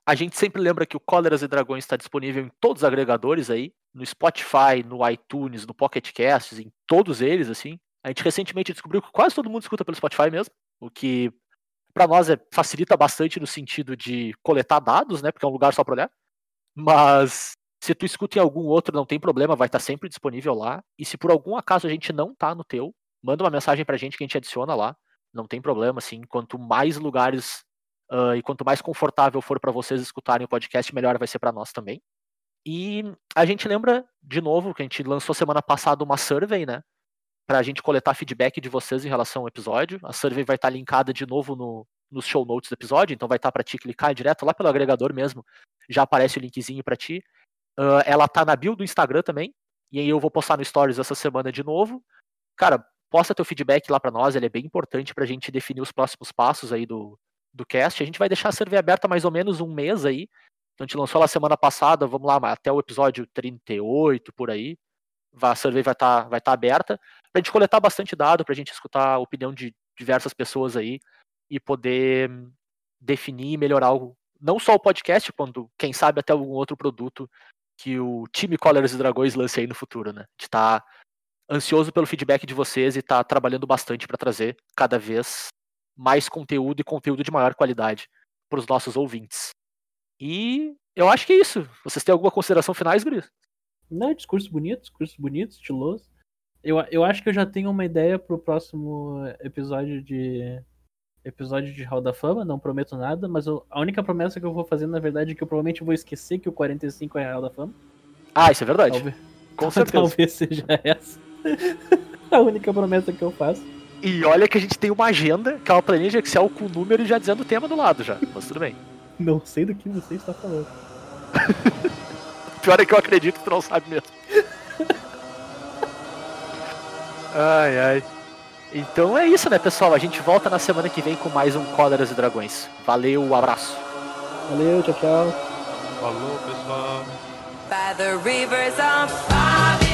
A gente sempre lembra que o Cóleras e Dragões está disponível em todos os agregadores aí, no Spotify, no iTunes, no Pocket Casts, em todos eles, assim. A gente recentemente descobriu que quase todo mundo escuta pelo Spotify mesmo, o que para nós é, facilita bastante no sentido de coletar dados, né, porque é um lugar só para olhar. Mas se tu escuta em algum outro, não tem problema, vai estar sempre disponível lá. E se por algum acaso a gente não tá no teu, manda uma mensagem pra gente que a gente adiciona lá. Não tem problema, assim. Quanto mais lugares ah, e quanto mais confortável for para vocês escutarem o podcast, melhor vai ser para nós também. E a gente lembra, de novo, que a gente lançou semana passada uma survey, né? Pra gente coletar feedback de vocês em relação ao episódio. A survey vai estar linkada de novo no, nos show notes do episódio, então vai estar para ti clicar direto lá pelo agregador mesmo. Já aparece o linkzinho para ti. Ah, ela tá na bio do Instagram também. E aí eu vou postar no Stories essa semana de novo. Cara, posta teu feedback lá para nós, ele é bem importante pra gente definir os próximos passos aí do, do cast. A gente vai deixar a survey aberta mais ou menos um mês aí. Então a gente lançou lá semana passada, vamos lá, até o episódio 38, por aí. A survey vai estar tá, vai tá aberta. Pra gente coletar bastante dado, pra gente escutar a opinião de diversas pessoas aí e poder definir e melhorar o, não só o podcast, quando, quem sabe, até algum outro produto que o time Colors e Dragões lance aí no futuro, né? De estar tá ansioso pelo feedback de vocês e tá trabalhando bastante para trazer cada vez mais conteúdo e conteúdo de maior qualidade para os nossos ouvintes. E eu acho que é isso. Vocês têm alguma consideração finais, Gris? Não, discurso bonito, discurso bonito, estiloso. Eu, eu acho que eu já tenho uma ideia pro próximo episódio de. Episódio de Hall da Fama, não prometo nada, mas eu, a única promessa que eu vou fazer, na verdade, é que eu provavelmente vou esquecer que o 45 é Hall da Fama. Ah, isso é verdade. Talvez, Com *laughs* certeza. talvez seja essa. *laughs* a única promessa que eu faço. E olha que a gente tem uma agenda, que é uma planilha Excel com número e já dizendo o tema do lado já. Mas tudo bem. *laughs* Não sei do que você está falando. *laughs* Pior é que eu acredito que tu não sabe mesmo. *laughs* ai, ai. Então é isso, né, pessoal? A gente volta na semana que vem com mais um Cóleras e Dragões. Valeu, um abraço. Valeu, tchau, tchau. Falou, pessoal. By the rivers of fire.